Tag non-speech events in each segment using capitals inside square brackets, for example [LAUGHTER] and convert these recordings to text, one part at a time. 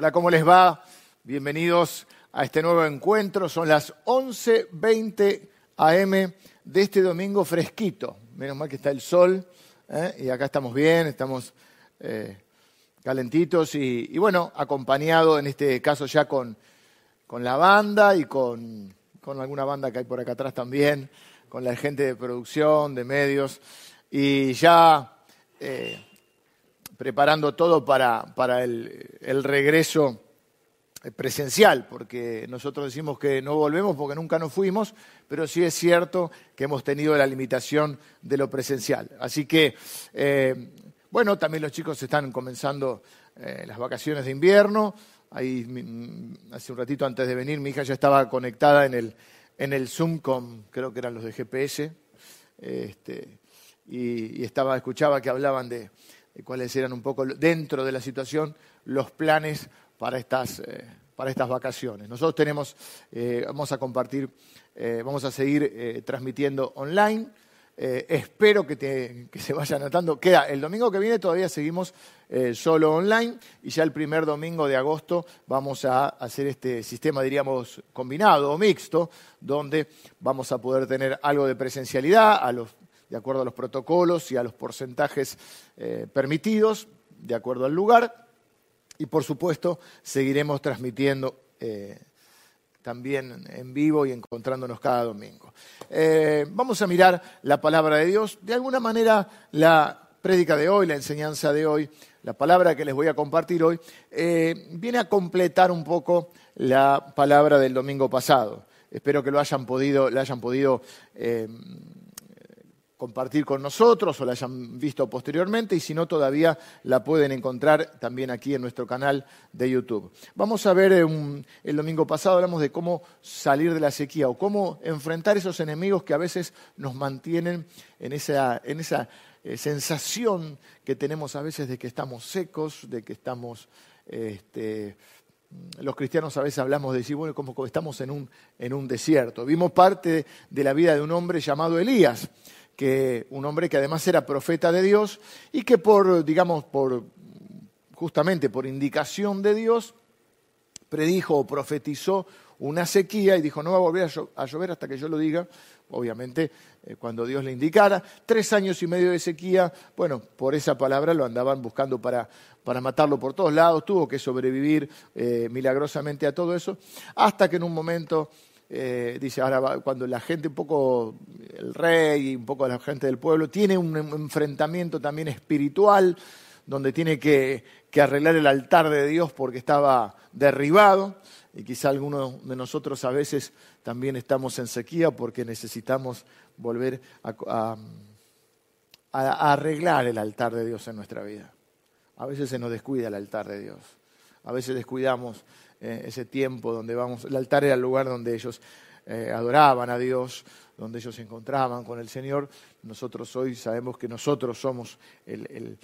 Hola, ¿cómo les va? Bienvenidos a este nuevo encuentro. Son las 11.20 am de este domingo fresquito. Menos mal que está el sol ¿eh? y acá estamos bien, estamos eh, calentitos y, bueno, acompañado en este caso ya con, con la banda y con, con alguna banda que hay por acá atrás también, con la gente de producción, de medios y ya... Eh, preparando todo para, para el, el, regreso presencial, porque nosotros decimos que no volvemos porque nunca nos fuimos, pero sí es cierto que hemos tenido la limitación de lo presencial. Así que, eh, bueno, también los chicos están comenzando eh, las vacaciones de invierno. Ahí, mm, hace un ratito antes de venir, mi hija ya estaba conectada en el, en el Zoom con, creo que eran los de GPS, este, y, y estaba, escuchaba que hablaban de, cuáles eran un poco dentro de la situación los planes para estas, eh, para estas vacaciones. Nosotros tenemos, eh, vamos a compartir, eh, vamos a seguir transmitiendo online. espero que, que, se vaya notando. Queda el domingo que viene todavía seguimos solo online y ya el primer domingo de agosto vamos a hacer este sistema, diríamos, combinado o mixto, donde vamos a poder tener algo de presencialidad a los de acuerdo a los protocolos y a los porcentajes eh, permitidos, de acuerdo al lugar. Y por supuesto, seguiremos transmitiendo eh, también en vivo y encontrándonos cada domingo. Eh, vamos a mirar la palabra de Dios. De alguna manera, la prédica de hoy, la enseñanza de hoy, la palabra que les voy a compartir hoy, viene a completar un poco la palabra del domingo pasado. Espero que lo hayan podido, la hayan podido compartir con nosotros o la hayan visto posteriormente y si no todavía la pueden encontrar también aquí en nuestro canal de YouTube. Vamos a ver, eh, el domingo pasado hablamos de cómo salir de la sequía o cómo enfrentar esos enemigos que a veces nos mantienen en esa, en esa eh, sensación que tenemos a veces de que estamos secos, de que estamos... Este, los cristianos a veces hablamos de decir, bueno, como estamos en un, en un desierto. Vimos parte de la vida de un hombre llamado Elías, que un hombre que además era profeta de Dios y que por, digamos, por justamente por indicación de Dios, predijo o profetizó una sequía y dijo, no va a volver a llover hasta que yo lo diga, obviamente eh, cuando Dios le indicara. Tres años y medio de sequía, bueno, por esa palabra lo andaban buscando para, para matarlo por todos lados, tuvo que sobrevivir eh, milagrosamente a todo eso, hasta que en un momento eh, dice, ahora cuando la gente, un poco el rey y un poco la gente del pueblo, tiene un enfrentamiento también espiritual, donde tiene que, arreglar el altar de Dios porque estaba derribado, y quizá algunos de nosotros a veces también estamos en sequía porque necesitamos volver a arreglar el altar de Dios en nuestra vida. A veces se nos descuida el altar de Dios, a veces descuidamos eh, ese tiempo donde vamos, el altar era el lugar donde ellos eh, adoraban a Dios, donde ellos se encontraban con el Señor. Nosotros hoy sabemos que nosotros somos el,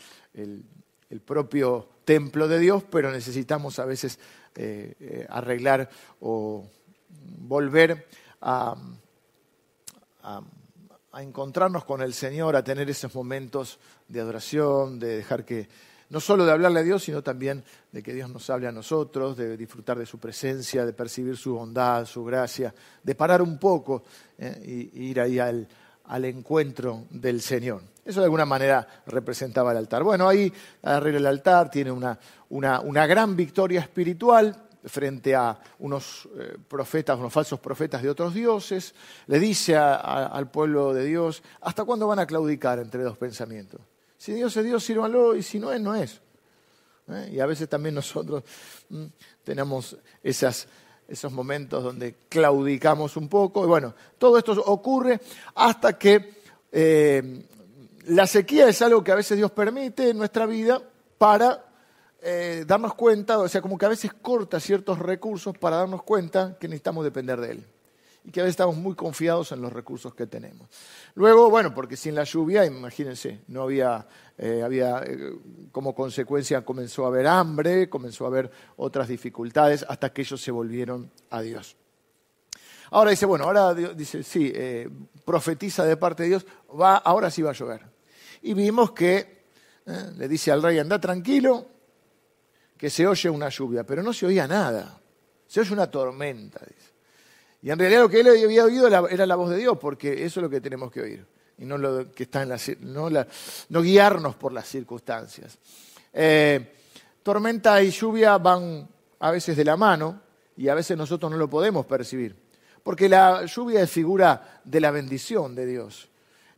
propio templo de Dios, pero necesitamos a veces eh, arreglar o volver a, a encontrarnos con el Señor, a tener esos momentos de adoración, de dejar que no solo de hablarle a Dios, sino también de que Dios nos hable a nosotros, de disfrutar de su presencia, de percibir su bondad, su gracia, de parar un poco eh, y, ir ahí al, encuentro del Señor. Eso de alguna manera representaba el altar. Bueno, ahí arriba el altar tiene una, gran victoria espiritual frente a unos eh, profetas, unos falsos profetas de otros dioses. Le dice al pueblo de Dios, ¿hasta cuándo van a claudicar entre dos pensamientos? Si Dios es Dios, sírvanlo, y si no es, no es. ¿Eh? Y a veces también nosotros mm, tenemos esos momentos donde claudicamos un poco. Y bueno, todo esto ocurre hasta que eh, la sequía es algo que a veces Dios permite en nuestra vida para eh, darnos cuenta, o sea, como que a veces corta ciertos recursos para darnos cuenta que necesitamos depender de Él y que a veces estamos muy confiados en los recursos que tenemos. Luego, bueno, porque sin la lluvia, imagínense, no había, eh, había eh, como consecuencia comenzó a haber hambre, comenzó a haber otras dificultades hasta que ellos se volvieron a Dios. Ahora dice, bueno, ahora dice, sí, eh, profetiza de parte de Dios, va, ahora sí va a llover. Y vimos que le dice al rey, anda tranquilo, que se oye una lluvia, pero no se oía nada. Se oye una tormenta, dice. Y en realidad lo que él había oído era la voz de Dios, porque eso es lo que tenemos que oír. Y no lo que está en la, no, no guiarnos por las circunstancias. Eh, tormenta y lluvia van a veces de la mano y a veces nosotros no lo podemos percibir. Porque la lluvia es figura de la bendición de Dios.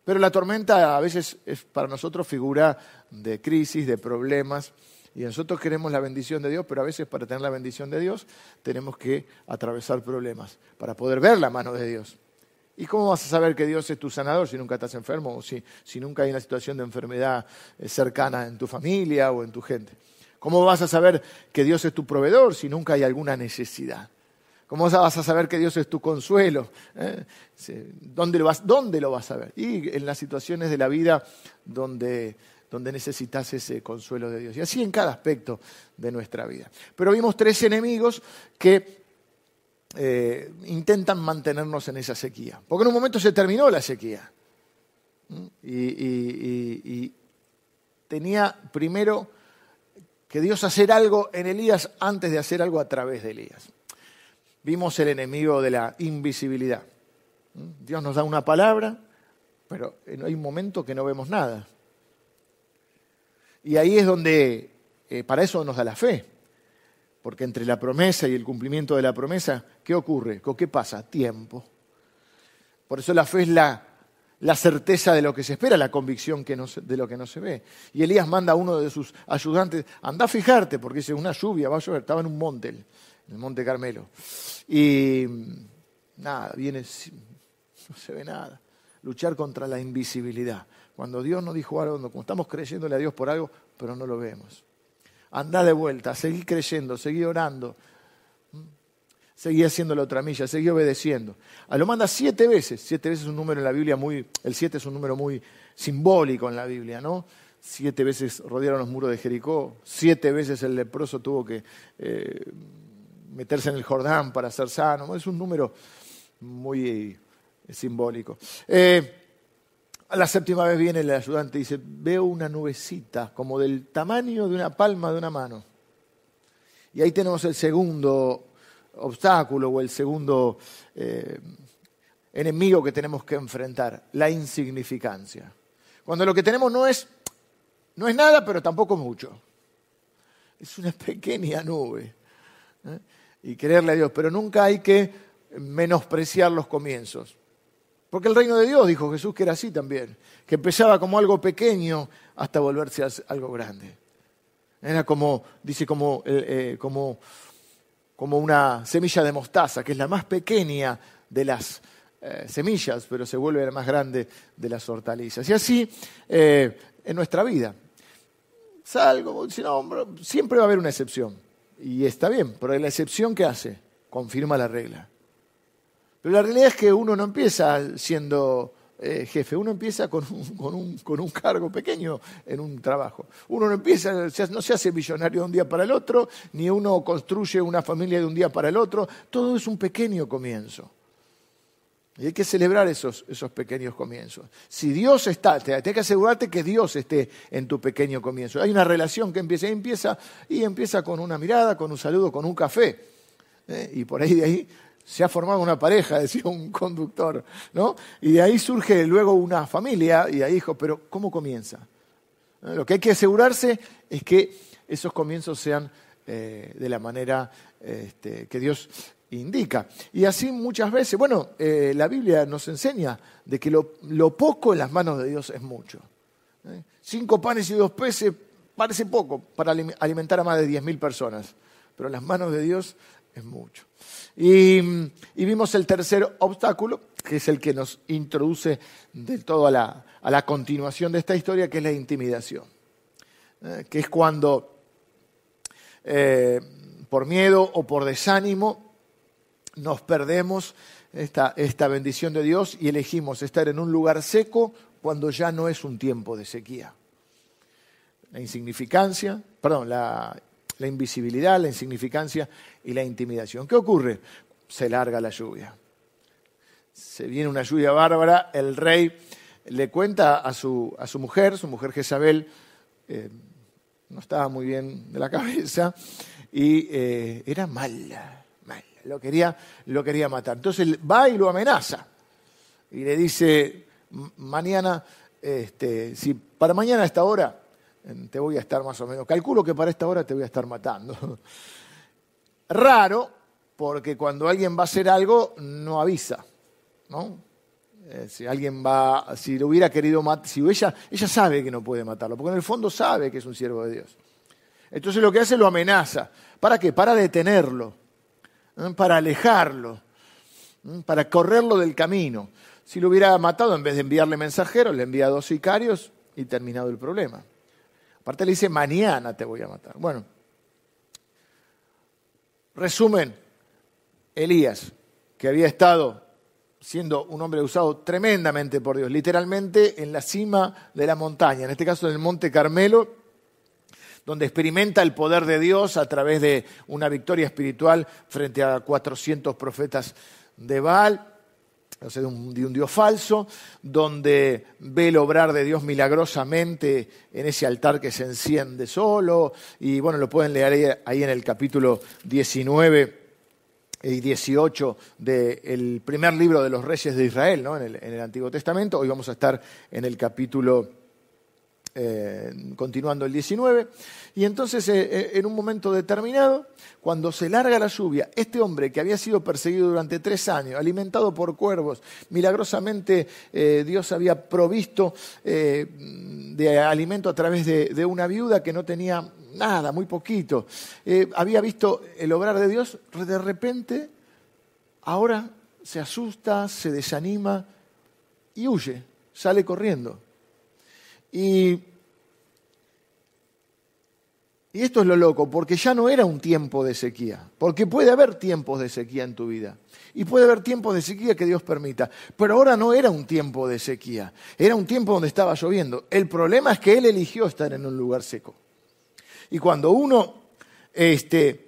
Pero la tormenta a veces es para nosotros figura de crisis, de problemas. Y nosotros queremos la bendición de Dios, pero a veces para tener la bendición de Dios tenemos que atravesar problemas para poder ver la mano de Dios. ¿Y cómo vas a saber que Dios es tu sanador si nunca estás enfermo o si, si nunca hay una situación de enfermedad eh, cercana en tu familia o en tu gente? ¿Cómo vas a saber que Dios es tu proveedor si nunca hay alguna necesidad? ¿Cómo vas a saber que Dios es tu consuelo? ¿Eh? ¿Dónde, lo vas, ¿Dónde lo vas a ver? Y en las situaciones de la vida donde donde necesitas ese consuelo de Dios. Y así en cada aspecto de nuestra vida. Pero vimos tres enemigos que eh, intentan mantenernos en esa sequía. Porque en un momento se terminó la sequía. Y, tenía primero que Dios hacer algo en Elías antes de hacer algo a través de Elías. Vimos el enemigo de la invisibilidad. Dios nos da una palabra, pero hay un momento que no vemos nada. Y ahí es donde, eh, para eso nos da la fe. Porque entre la promesa y el cumplimiento de la promesa, ¿qué ocurre? ¿Qué pasa? Tiempo. Por eso la fe es la, la certeza de lo que se espera, la convicción de lo que no se ve. Y Elías manda a uno de sus ayudantes, anda a fijarte, porque dice, una lluvia, va a llover. Estaba en un monte, en el monte Carmelo. Y nada, viene, [LAUGHS] no se ve nada. Luchar contra la invisibilidad. Cuando Dios nos dijo algo, como estamos creyéndole a Dios por algo, pero no lo vemos. Anda de vuelta, seguí creyendo, seguí orando, seguí haciendo la otra milla, seguí obedeciendo. A lo manda siete veces. Siete veces es un número en la Biblia muy. El siete es un número muy simbólico en la Biblia, ¿no? Siete veces rodearon los muros de Jericó. Siete veces el leproso tuvo que eh, meterse en el Jordán para ser sano. Es un número muy eh, simbólico. Eh, la séptima vez viene el ayudante y dice, veo una nubecita como del tamaño de una palma de una mano. Y ahí tenemos el segundo obstáculo o el segundo eh, enemigo que tenemos que enfrentar, la insignificancia. Cuando lo que tenemos no es, no es nada, pero tampoco mucho. Es una pequeña nube. ¿eh? Y quererle a Dios, pero nunca hay que menospreciar los comienzos. Porque el reino de Dios, dijo Jesús, que era así también, que empezaba como algo pequeño hasta volverse algo grande. Era como, dice, como, eh, eh, como, como una semilla de mostaza, que es la más pequeña de las eh, semillas, pero se vuelve la más grande de las hortalizas. Y así en nuestra vida. Salgo, siempre va a haber una excepción. Y está bien, pero la excepción que hace confirma la regla. Pero la realidad es que uno no empieza siendo eh, jefe, uno empieza con un, cargo pequeño en un trabajo. Uno no empieza, no se hace millonario de un día para el otro, ni uno construye una familia de un día para el otro. Todo es un pequeño comienzo. Y hay que celebrar esos, pequeños comienzos. Si Dios está, tienes que asegurarte que Dios esté en tu pequeño comienzo. Hay una relación que empieza y empieza, y empieza con una mirada, con un saludo, con un café. ¿eh? Y por ahí de ahí se ha formado una pareja, [LAUGHS] decía un conductor, ¿no? Y de ahí surge luego una familia, y ahí dijo, pero ¿cómo comienza? Lo que hay que asegurarse es que esos comienzos sean eh, de la manera este, que Dios indica. Y así muchas veces, bueno, eh, la Biblia nos enseña de que lo, poco en las manos de Dios es mucho. ¿eh? Cinco panes y dos peces parece poco para alimentar a más de diez mil personas, pero en las manos de Dios es mucho. Y, vimos el tercer obstáculo, que es el que nos introduce del todo a la, continuación de esta historia, que es la intimidación. Eh, que es cuando, eh, por miedo o por desánimo, nos perdemos esta, esta bendición de Dios y elegimos estar en un lugar seco cuando ya no es un tiempo de sequía. La insignificancia, perdón, la la invisibilidad, la insignificancia y la intimidación. ¿Qué ocurre? Se larga la lluvia. Se viene una lluvia bárbara, el rey le cuenta a su, a su mujer, su mujer Jezabel, eh, no estaba muy bien de la [LAUGHS] cabeza y eh, era mala, mala, lo quería, lo quería matar. Entonces va y lo amenaza y le dice, mañana, este, si para mañana a esta hora te voy a estar más o menos, calculo que para esta hora te voy a estar matando. [LAUGHS] Raro, porque cuando alguien va a hacer algo no avisa, ¿no? Eh, si alguien va, si lo hubiera querido matar, si ella, ella sabe que no puede matarlo, porque en el fondo sabe que es un siervo de Dios. Entonces lo que hace lo amenaza. ¿Para qué? Para detenerlo, para alejarlo, para correrlo del camino. Si lo hubiera matado, en vez de enviarle mensajeros, le envía dos sicarios y terminado el problema. Aparte le dice, mañana te voy a matar. Bueno, resumen, Elías, que había estado siendo un hombre usado tremendamente por Dios, literalmente en la cima de la montaña, en este caso en el Monte Carmelo, donde experimenta el poder de Dios a través de una victoria espiritual frente a 400 profetas de Baal, de un, Dios falso, donde ve el obrar de Dios milagrosamente en ese altar que se enciende solo, y bueno, lo pueden leer ahí, en el capítulo 19 y 18 del primer libro de los reyes de Israel, ¿no? en, el, Antiguo Testamento. Hoy vamos a estar en el capítulo, eh, continuando el 19. Y entonces, eh, eh, en un momento determinado, cuando se larga la lluvia, este hombre que había sido perseguido durante tres años, alimentado por cuervos, milagrosamente Dios había provisto de alimento a través de una viuda que no tenía nada, muy poquito. Había visto el obrar de Dios, de repente ahora se asusta, se desanima y huye, sale corriendo. Y, esto es lo loco, porque ya no era un tiempo de sequía, porque puede haber tiempos de sequía en tu vida. Y puede haber tiempos de sequía que Dios permita. Pero ahora no era un tiempo de sequía, era un tiempo donde estaba lloviendo. El problema es que Él eligió estar en un lugar seco. Y cuando uno, este,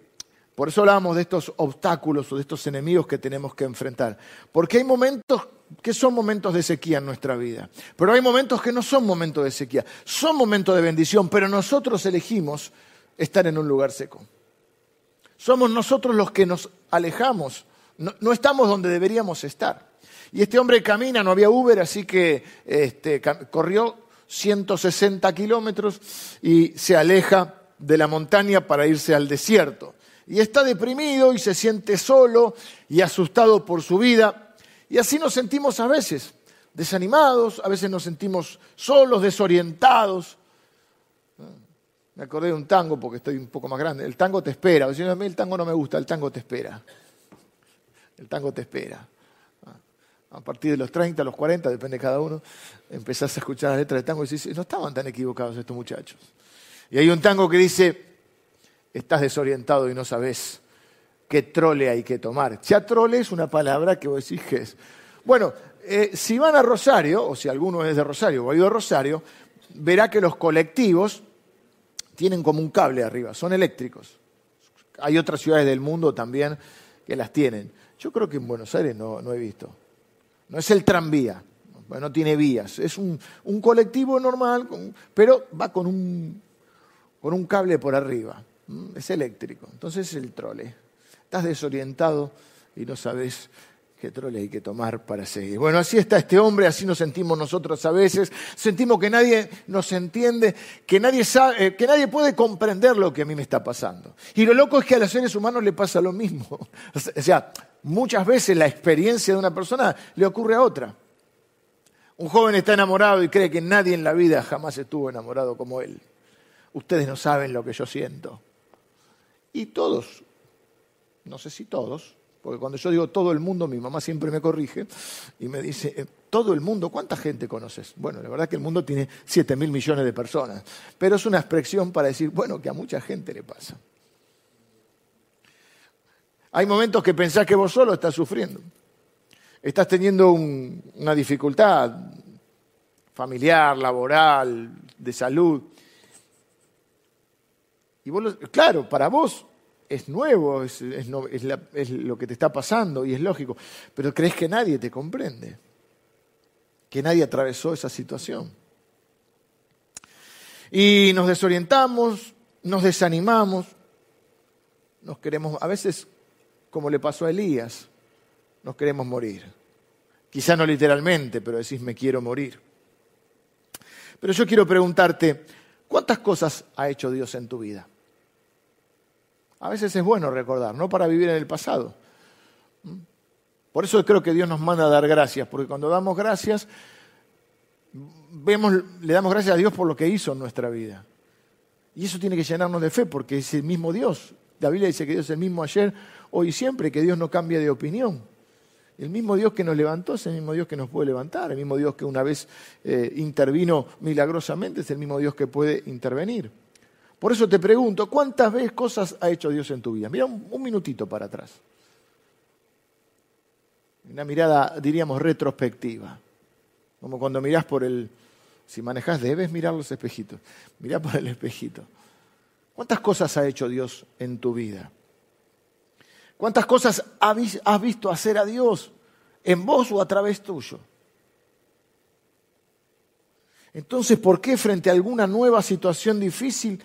por eso hablábamos de estos obstáculos o de estos enemigos que tenemos que enfrentar, porque hay momentos que son momentos de sequía en nuestra vida, pero hay momentos que no son momentos de sequía, son momentos de bendición, pero nosotros elegimos estar en un lugar seco. Somos nosotros los que nos alejamos, no, estamos donde deberíamos estar. Y este hombre camina, no había Uber, así que este, corrió 160 kilómetros y se aleja de la montaña para irse al desierto. Y está deprimido y se siente solo y asustado por su vida. Y así nos sentimos a veces, desanimados, a veces nos sentimos solos, desorientados. Me acordé de un tango porque estoy un poco más grande. El tango te espera. a mí el tango no me gusta, el tango te espera. El tango te espera. A partir de los 30, los 40, depende de cada uno, empezás a escuchar las letras de tango y dices, no estaban tan equivocados estos muchachos. Y hay un tango que dice, estás desorientado y no sabes qué trole hay que tomar. Ya trole es una palabra que vos decís que es. Bueno, eh, si van a Rosario, o si alguno es de Rosario o ha ido a Rosario, verá que los colectivos tienen como un cable arriba, son eléctricos. Hay otras ciudades del mundo también que las tienen. Yo creo que en Buenos Aires no, he visto. No es el tranvía, no tiene vías. Es un, un colectivo normal, pero va con un con un cable por arriba. Es eléctrico. Entonces es el trole. Estás desorientado y no sabes qué trole hay que tomar para seguir. Bueno, así está este hombre, así nos sentimos nosotros a veces. Sentimos que nadie nos entiende, que nadie, sabe, eh, que nadie puede comprender lo que a mí me está pasando. Y lo loco es que a los seres humanos le pasa lo mismo. [LAUGHS] O sea, muchas veces la experiencia de una persona le ocurre a otra. Un joven está enamorado y cree que nadie en la vida jamás estuvo enamorado como él ustedes no saben lo que yo siento. Y todos, no sé si todos, porque cuando yo digo todo el mundo, mi mamá siempre me corrige y me dice, eh, todo el mundo, ¿cuánta gente conoces? Bueno, la verdad que el mundo tiene 7 mil millones de personas, pero es una expresión para decir, bueno, que a mucha gente le pasa. Hay momentos que pensás que vos solo estás sufriendo. Estás teniendo una dificultad familiar, laboral, de salud. Y vos, claro, para vos es nuevo, es, lo que te está pasando y es lógico, pero crees que nadie te comprende, que nadie atravesó esa situación. Y nos desorientamos, nos desanimamos, nos queremos, a veces, como le pasó a Elías, nos queremos morir. Quizá no literalmente, pero decís me quiero morir. Pero yo quiero preguntarte, ¿cuántas cosas ha hecho Dios en tu vida? A veces es bueno recordar, no para vivir en el pasado. Por eso creo que Dios nos manda a dar gracias, porque cuando damos gracias, vemos, le damos gracias a Dios por lo que hizo en nuestra vida. Y eso tiene que llenarnos de fe, porque es el mismo Dios. La Biblia dice que Dios es el mismo ayer, hoy y siempre, que Dios no cambia de opinión. El mismo Dios que nos levantó es el mismo Dios que nos puede levantar, el mismo Dios que una vez eh, intervino milagrosamente es el mismo Dios que puede intervenir. Por eso te pregunto, ¿cuántas veces cosas ha hecho Dios en tu vida? Mira un, minutito para atrás. Una mirada, diríamos, retrospectiva. Como cuando mirás por el... Si manejas debes mirar los espejitos. Mirá por el espejito. ¿Cuántas cosas ha hecho Dios en tu vida? ¿Cuántas cosas has visto hacer a Dios en vos o a través tuyo? Entonces, ¿por qué frente a alguna nueva situación difícil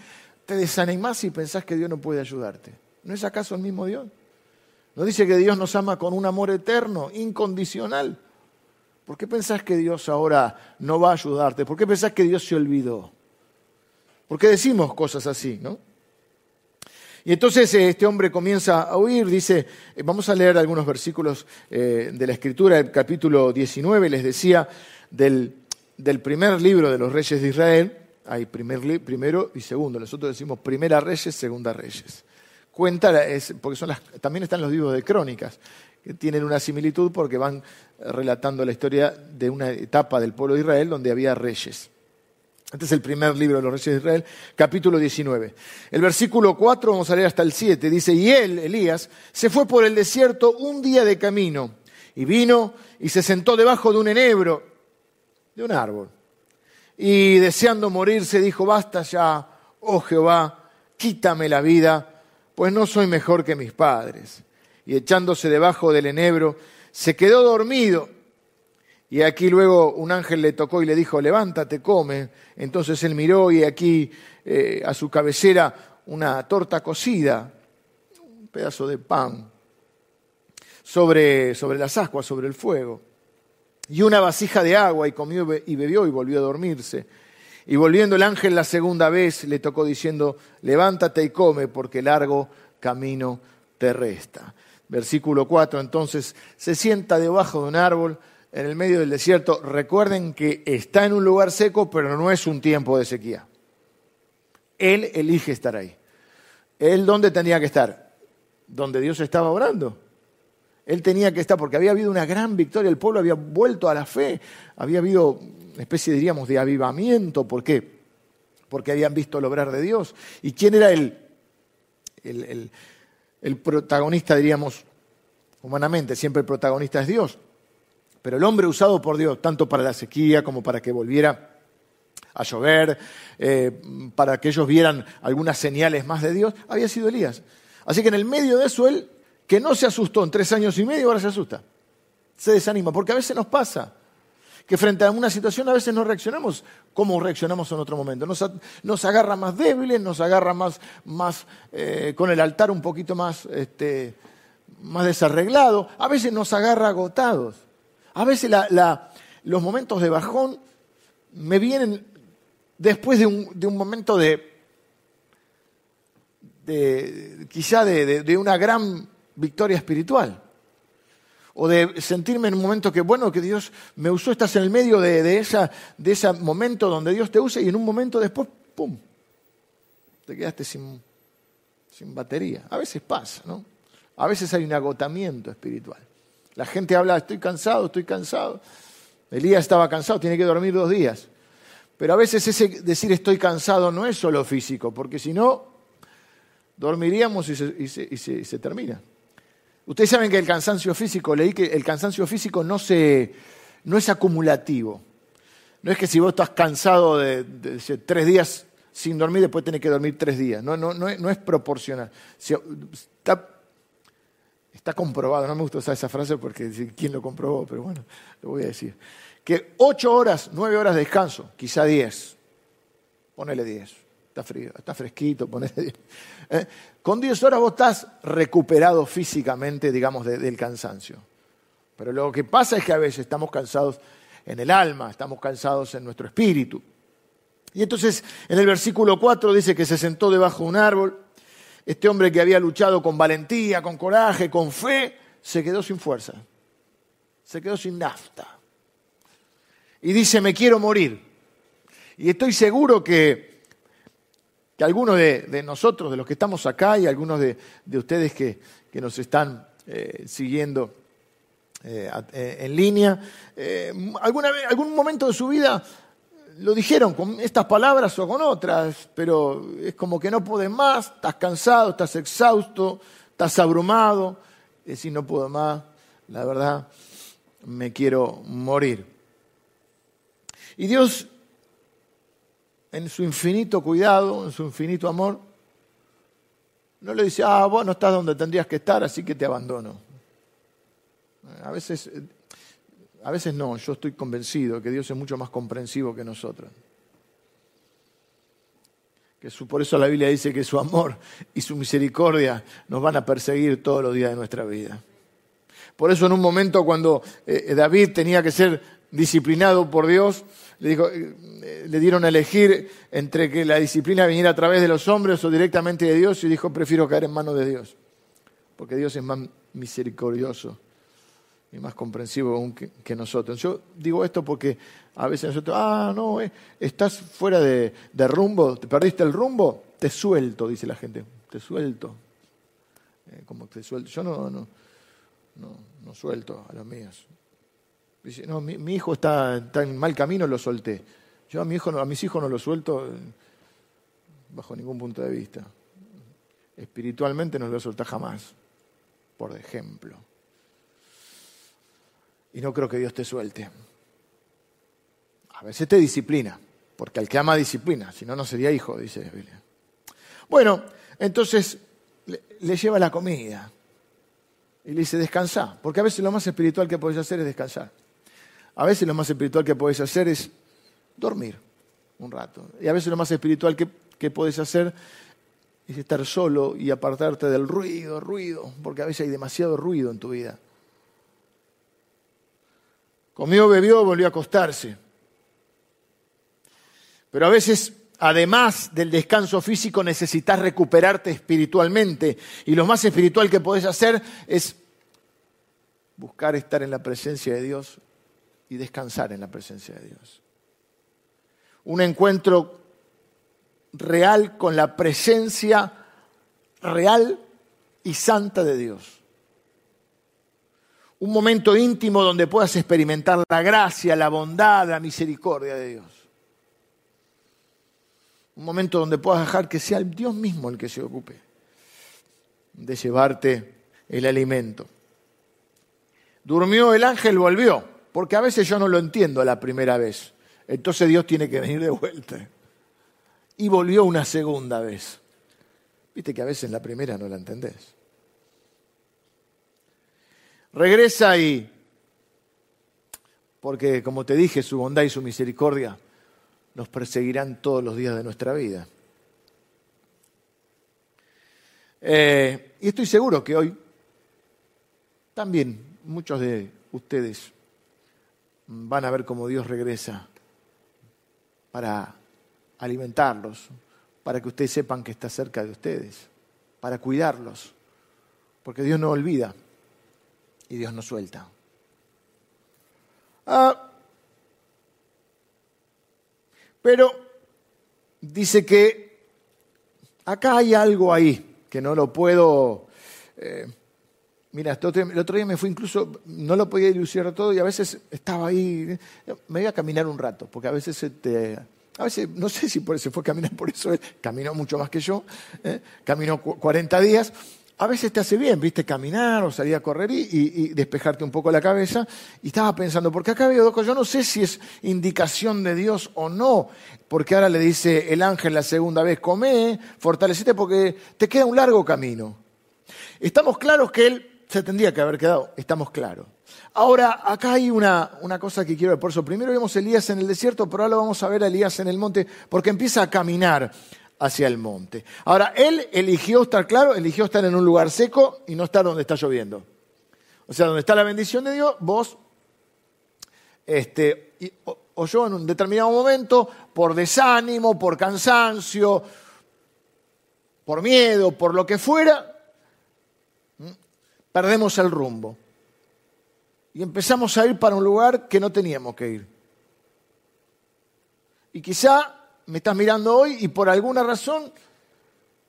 te desanimás y pensás que Dios no puede ayudarte? ¿No es acaso el mismo Dios? ¿No dice que Dios nos ama con un amor eterno, incondicional? ¿Por qué pensás que Dios ahora no va a ayudarte? ¿Por qué pensás que Dios se olvidó? ¿Por qué decimos cosas así, no? Y entonces eh, este hombre comienza a oír, dice, eh, vamos a leer algunos versículos eh, de la Escritura, el capítulo 19, les decía, del, primer libro de los reyes de Israel, hay primer, primero y segundo, nosotros decimos primera reyes, segunda reyes. Cuenta, porque también están los libros de crónicas, que tienen una similitud porque van relatando la historia de una etapa del pueblo de Israel donde había reyes. Este es el primer libro de los Reyes de Israel, capítulo 19. El versículo 4, vamos a leer hasta el 7, dice, y él, Elías, se fue por el desierto un día de camino, y vino y se sentó debajo de un enebro, de un árbol. Y deseando morirse, dijo, basta ya, oh Jehová, quítame la vida, pues no soy mejor que mis padres. Y echándose debajo del enebro, se quedó dormido. Y aquí luego un ángel le tocó y le dijo, levántate, come. Entonces él miró y aquí eh, a su cabecera una torta cocida, un pedazo de pan, sobre, sobre las ascuas, sobre el fuego. Y una vasija de agua y comió y bebió y volvió a dormirse. Y volviendo el ángel la segunda vez le tocó diciendo, levántate y come porque largo camino te resta. Versículo 4, entonces se sienta debajo de un árbol, en el medio del desierto, recuerden que está en un lugar seco, pero no es un tiempo de sequía. Él elige estar ahí. ¿Él dónde tenía que estar? Donde Dios estaba orando. Él tenía que estar porque había habido una gran victoria, el pueblo había vuelto a la fe, había habido una especie, diríamos, de avivamiento. ¿Por qué? Porque habían visto el obrar de Dios. ¿Y quién era el, el, el protagonista, diríamos, humanamente? Siempre el protagonista es Dios. Pero el hombre usado por Dios, tanto para la sequía como para que volviera a llover, eh, para que ellos vieran algunas señales más de Dios, había sido Elías. Así que en el medio de eso, él, que no se asustó en tres años y medio, ahora se asusta. Se desanima, porque a veces nos pasa que frente a una situación a veces no reaccionamos como reaccionamos en otro momento. Nos, agarra más débiles, nos agarra más, más eh, con el altar un poquito más, este, más desarreglado, a veces nos agarra agotados. A veces los momentos de bajón me vienen después de un, momento de, quizá de, una gran victoria espiritual. O de sentirme en un momento que, bueno, que Dios me usó, estás en el medio de, de ese momento donde Dios te usa y en un momento después, ¡pum!, te quedaste sin, sin batería. A veces pasa, ¿no? A veces hay un agotamiento espiritual. La gente habla, estoy cansado, estoy cansado. Elías estaba cansado, tiene que dormir dos días. Pero a veces ese decir estoy cansado no es solo físico, porque si no, dormiríamos y se, termina. Ustedes saben que el cansancio físico, leí que el cansancio físico no, se, no es acumulativo. No es que si vos estás cansado de, tres días sin dormir, después tenés que dormir tres días. No, no, no, es, proporcional. Está comprobado, no me gusta usar esa frase porque quién lo comprobó, pero bueno, lo voy a decir. Que ocho horas, nueve horas de descanso, quizá diez, ponele 10. Está frío, está fresquito, ponele 10. ¿Eh? Con 10 horas vos estás recuperado físicamente, digamos, del cansancio. Pero lo que pasa es que a veces estamos cansados en el alma, estamos cansados en nuestro espíritu. Y entonces en el versículo 4 dice que se sentó debajo de un árbol. Este hombre que había luchado con valentía, con coraje, con fe, se quedó sin fuerza. Se quedó sin nafta. Y dice, me quiero morir. Y estoy seguro que, que algunos de, nosotros, de los que estamos acá, y algunos de, ustedes que, nos están eh, siguiendo eh, eh, en línea, vez, algún momento de su vida lo dijeron con estas palabras o con otras, pero es como que no puedes más, estás cansado, estás exhausto, estás abrumado, es decir, no puedo más, la verdad, me quiero morir. Y Dios, en su infinito cuidado, en su infinito amor, no le dice, ah, vos no estás donde tendrías que estar, así que te abandono. A veces a veces no, yo estoy convencido que Dios es mucho más comprensivo que nosotros. Que por eso la Biblia dice que su amor y su misericordia nos van a perseguir todos los días de nuestra vida. Por eso en un momento cuando eh, David tenía que ser disciplinado por Dios, le, dijo, eh, le dieron a elegir entre que la disciplina viniera a través de los hombres o directamente de Dios y dijo, prefiero caer en manos de Dios, porque Dios es más misericordioso y más comprensivo aún que, nosotros. Yo digo esto porque a veces nosotros, ah, no, eh, estás fuera de, rumbo, te perdiste el rumbo, te suelto, dice la gente, te suelto. Eh, como te suelto. Yo no, no, no, suelto a los míos. Dice, no, mi, hijo está, en mal camino, lo solté. Yo a, mi hijo, a mis hijos no lo suelto eh, bajo ningún punto de vista. Espiritualmente no lo suelta jamás, por ejemplo. Y no creo que Dios te suelte. A veces te disciplina, porque al que ama disciplina, si no, no sería hijo, dice la. Bueno, entonces le, lleva la comida y le dice, descansa, porque a veces lo más espiritual que podés hacer es descansar. A veces lo más espiritual que podés hacer es dormir un rato. Y a veces lo más espiritual que, que podés hacer es estar solo y apartarte del ruido, ruido, porque a veces hay demasiado ruido en tu vida. Comió, bebió, volvió a acostarse. Pero a veces, además del descanso físico, necesitas recuperarte espiritualmente. Y lo más espiritual que podés hacer es buscar estar en la presencia de Dios y descansar en la presencia de Dios. Un encuentro real con la presencia real y santa de Dios un momento íntimo donde puedas experimentar la gracia, la bondad, la misericordia de Dios. Un momento donde puedas dejar que sea Dios mismo el que se ocupe de llevarte el alimento. Durmió el ángel, volvió, porque a veces yo no lo entiendo la primera vez. Entonces Dios tiene que venir de vuelta. Y volvió una segunda vez. Viste que a veces la primera no la entendés. Regresa y, porque como te dije, su bondad y su misericordia nos perseguirán todos los días de nuestra vida. Eh, y estoy seguro que hoy también muchos de ustedes van a ver cómo Dios regresa para alimentarlos, para que ustedes sepan que está cerca de ustedes, para cuidarlos, porque Dios no olvida y Dios nos suelta. Ah, pero dice que acá hay algo ahí que no lo puedo... Eh, mira, el otro día me fui incluso, no lo podía ilustrar todo y a veces estaba ahí, me iba a caminar un rato, porque a veces te, a veces, no sé si por, se fue caminar por eso, él caminó mucho más que yo, ¿eh? caminó 40 días, a veces te hace bien, viste, caminar o salir a correr y, despejarte un poco la cabeza. Y estaba pensando, porque acá veo dos cosas, yo no sé si es indicación de Dios o no, porque ahora le dice el ángel la segunda vez, come, fortalecete porque te queda un largo camino. Estamos claros que él se tendría que haber quedado, estamos claros. Ahora, acá hay una, una, cosa que quiero ver. Por eso, primero vemos a Elías en el desierto, pero ahora vamos a ver a Elías en el monte, porque empieza a caminar hacia el monte. Ahora, él eligió estar claro, eligió estar en un lugar seco y no estar donde está lloviendo. O sea, donde está la bendición de Dios, vos, este, o, yo en un determinado momento, por desánimo, por cansancio, por miedo, por lo que fuera, perdemos el rumbo. Y empezamos a ir para un lugar que no teníamos que ir. Y quizá me estás mirando hoy y por alguna razón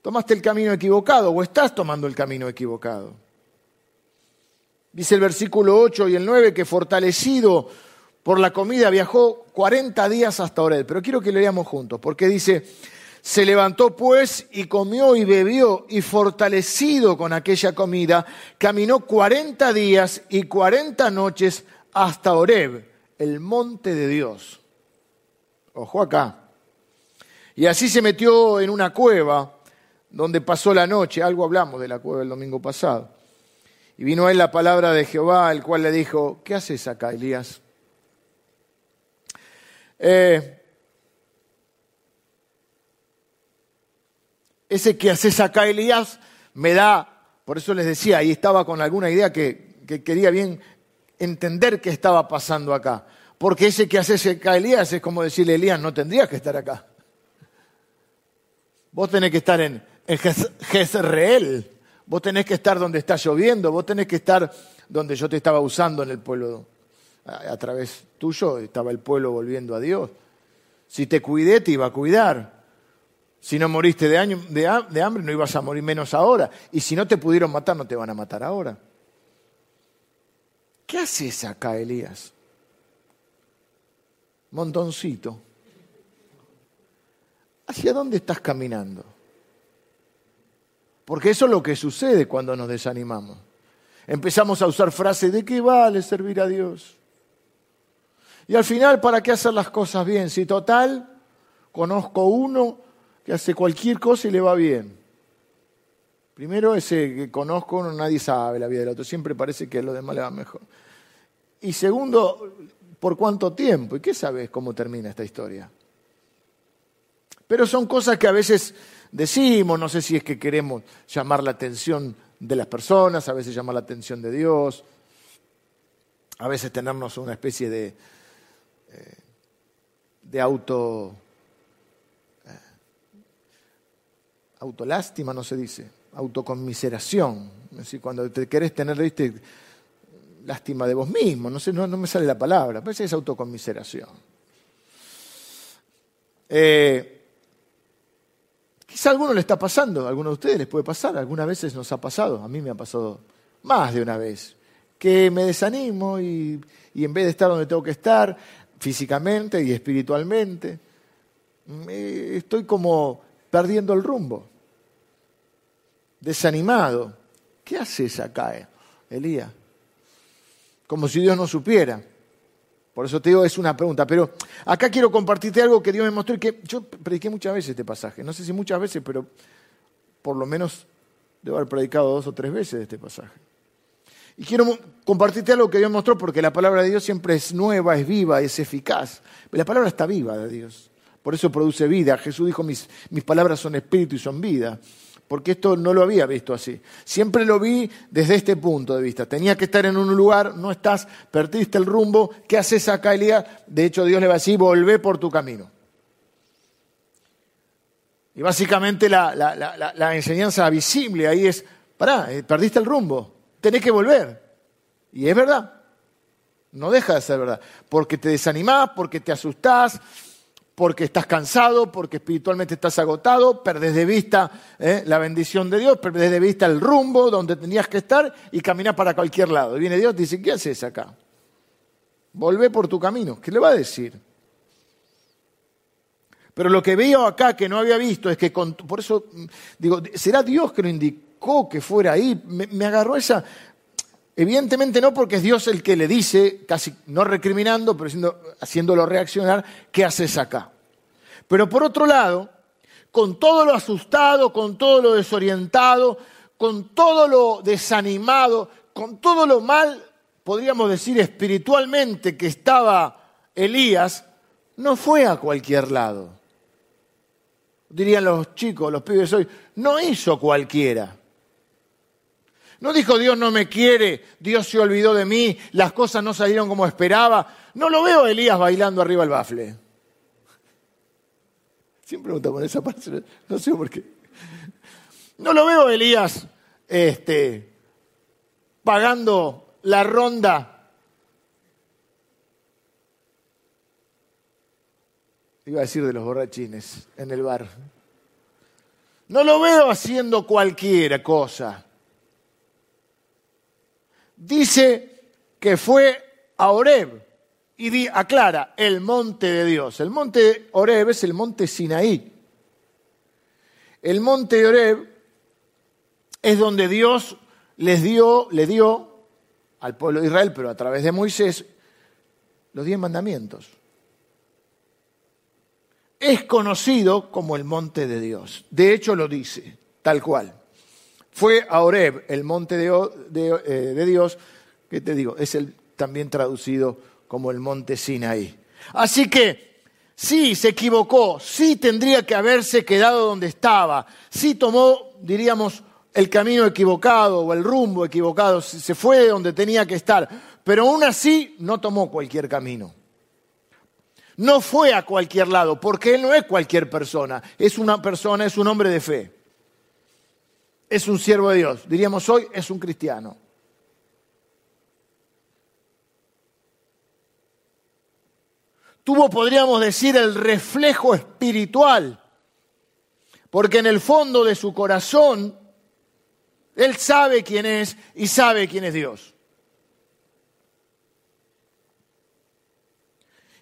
tomaste el camino equivocado o estás tomando el camino equivocado. Dice el versículo 8 y el 9 que fortalecido por la comida viajó 40 días hasta Orel. Pero quiero que lo leamos juntos, porque dice, se levantó pues y comió y bebió y fortalecido con aquella comida, caminó 40 días y 40 noches hasta Oreb, el monte de Dios. Ojo acá. Y así se metió en una cueva donde pasó la noche. Algo hablamos de la cueva el domingo pasado. Y vino a él la palabra de Jehová, el cual le dijo, ¿qué haces acá, Elías? Eh, ese que haces acá, Elías, me da, por eso les decía, ahí estaba con alguna idea que, que quería bien entender qué estaba pasando acá. Porque ese que haces acá, Elías, es como decirle, Elías, no tendrías que estar acá. Vos tenés que estar en, en Jezreel. Vos tenés que estar donde está lloviendo, vos tenés que estar donde yo te estaba usando en el pueblo. A, través tuyo estaba el pueblo volviendo a Dios. Si te cuidé, te iba a cuidar. Si no moriste de, de, hambre, no ibas a morir menos ahora. Y si no te pudieron matar, no te van a matar ahora. ¿Qué haces acá, Elías? Montoncito. ¿Hacia dónde estás caminando? Porque eso es lo que sucede cuando nos desanimamos. Empezamos a usar frases de qué vale servir a Dios. Y al final, ¿para qué hacer las cosas bien? Si total, conozco uno que hace cualquier cosa y le va bien. Primero, ese que conozco, nadie sabe la vida del otro, siempre parece que a los demás le va mejor. Y segundo, ¿por cuánto tiempo? ¿Y qué sabes cómo termina esta historia? Pero son cosas que a veces decimos, no sé si es que queremos llamar la atención de las personas, a veces llamar la atención de Dios, a veces tenernos una especie de, eh, de auto, eh, autolástima, no se dice, autoconmiseración. Es decir, cuando te querés tener, ¿viste? lástima de vos mismo, no sé, no, me sale la palabra, pero es autoconmiseración. Eh, Quizá a alguno le está pasando, a alguno de ustedes les puede pasar, algunas veces nos ha pasado, a mí me ha pasado más de una vez, que me desanimo y, en vez de estar donde tengo que estar, físicamente y espiritualmente, estoy como perdiendo el rumbo, desanimado. ¿Qué haces acá, Elías? Como si Dios no supiera. Por eso te digo, es una pregunta. Pero acá quiero compartirte algo que Dios me mostró y que yo prediqué muchas veces este pasaje. No sé si muchas veces, pero por lo menos debo haber predicado dos o tres veces este pasaje. Y quiero compartirte algo que Dios me mostró porque la palabra de Dios siempre es nueva, es viva, es eficaz. la palabra está viva de Dios. Por eso produce vida. Jesús dijo, mis, mis palabras son espíritu y son vida porque esto no lo había visto así. Siempre lo vi desde este punto de vista. Tenía que estar en un lugar, no estás, perdiste el rumbo, ¿qué haces acá, Elías? De hecho, Dios le va a decir, volvé por tu camino. Y básicamente la, enseñanza visible ahí es, pará, eh, perdiste el rumbo, tenés que volver. Y es verdad, no deja de ser verdad, porque te desanimás, porque te asustás, porque estás cansado, porque espiritualmente estás agotado, perdés de vista eh, la bendición de Dios, perdés de vista el rumbo donde tenías que estar y caminas para cualquier lado. Y viene Dios y dice, ¿qué haces acá? Volvé por tu camino. ¿Qué le va a decir? Pero lo que veo acá que no había visto es que, por eso mm, digo, ¿será Dios que lo indicó que fuera ahí? Me, agarró esa... Evidentemente no porque es Dios el que le dice, casi no recriminando, pero haciéndolo reaccionar, ¿qué haces acá? Pero por otro lado, con todo lo asustado, con todo lo desorientado, con todo lo desanimado, con todo lo mal, podríamos decir espiritualmente, que estaba Elías, no fue a cualquier lado. Dirían los chicos, los pibes hoy, no hizo cualquiera. No dijo Dios no me quiere, Dios se olvidó de mí, las cosas no salieron como esperaba. No lo veo a Elías bailando arriba el bafle. Siempre me por esa parte, no sé por qué. No lo veo a Elías este, pagando la ronda iba a decir de los borrachines en el bar. No lo veo haciendo cualquier cosa. Dice que fue a Oreb y aclara el monte de Dios. El monte de Oreb es el monte Sinaí. El monte de Oreb es donde Dios les dio, le dio al pueblo de Israel, pero a través de Moisés, los diez mandamientos es conocido como el monte de Dios. De hecho lo dice, tal cual. Fue a Oreb, el monte de, eh, Dios, que te digo, es el, también traducido como el monte Sinaí. Así que sí, se equivocó, sí tendría que haberse quedado donde estaba, sí tomó, diríamos, el camino equivocado o el rumbo equivocado, se fue de donde tenía que estar, pero aún así no tomó cualquier camino. No fue a cualquier lado, porque él no es cualquier persona, es una persona, es un hombre de fe. Es un siervo de Dios. Diríamos hoy, es un cristiano. Tuvo, podríamos decir, el reflejo espiritual, porque en el fondo de su corazón, él sabe quién es y sabe quién es Dios.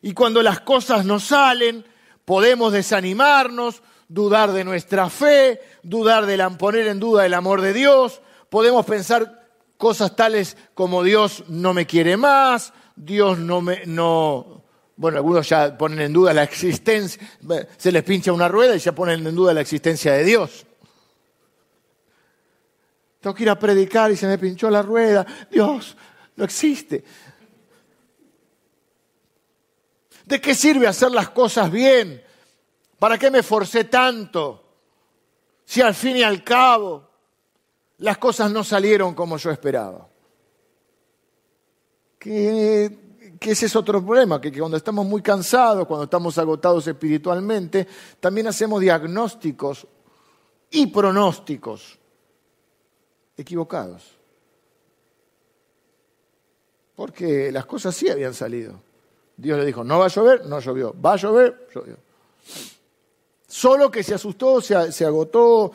Y cuando las cosas no salen, podemos desanimarnos, dudar de nuestra fe, dudar de la, poner en duda el amor de Dios, podemos pensar cosas tales como Dios no me quiere más, Dios no me no bueno, algunos ya ponen en duda la existencia, se les pincha una rueda y ya ponen en duda la existencia de Dios. Tengo que ir a predicar y se me pinchó la rueda. Dios no existe. ¿De qué sirve hacer las cosas bien? ¿Para qué me forcé tanto? Si al fin y al cabo las cosas no salieron como yo esperaba. Que, ese es otro problema, que, que cuando estamos muy cansados, cuando estamos agotados espiritualmente, también hacemos diagnósticos y pronósticos equivocados. Porque las cosas sí habían salido. Dios le dijo, no va a llover, no llovió. Va a llover, llovió. Solo que se asustó, se, agotó.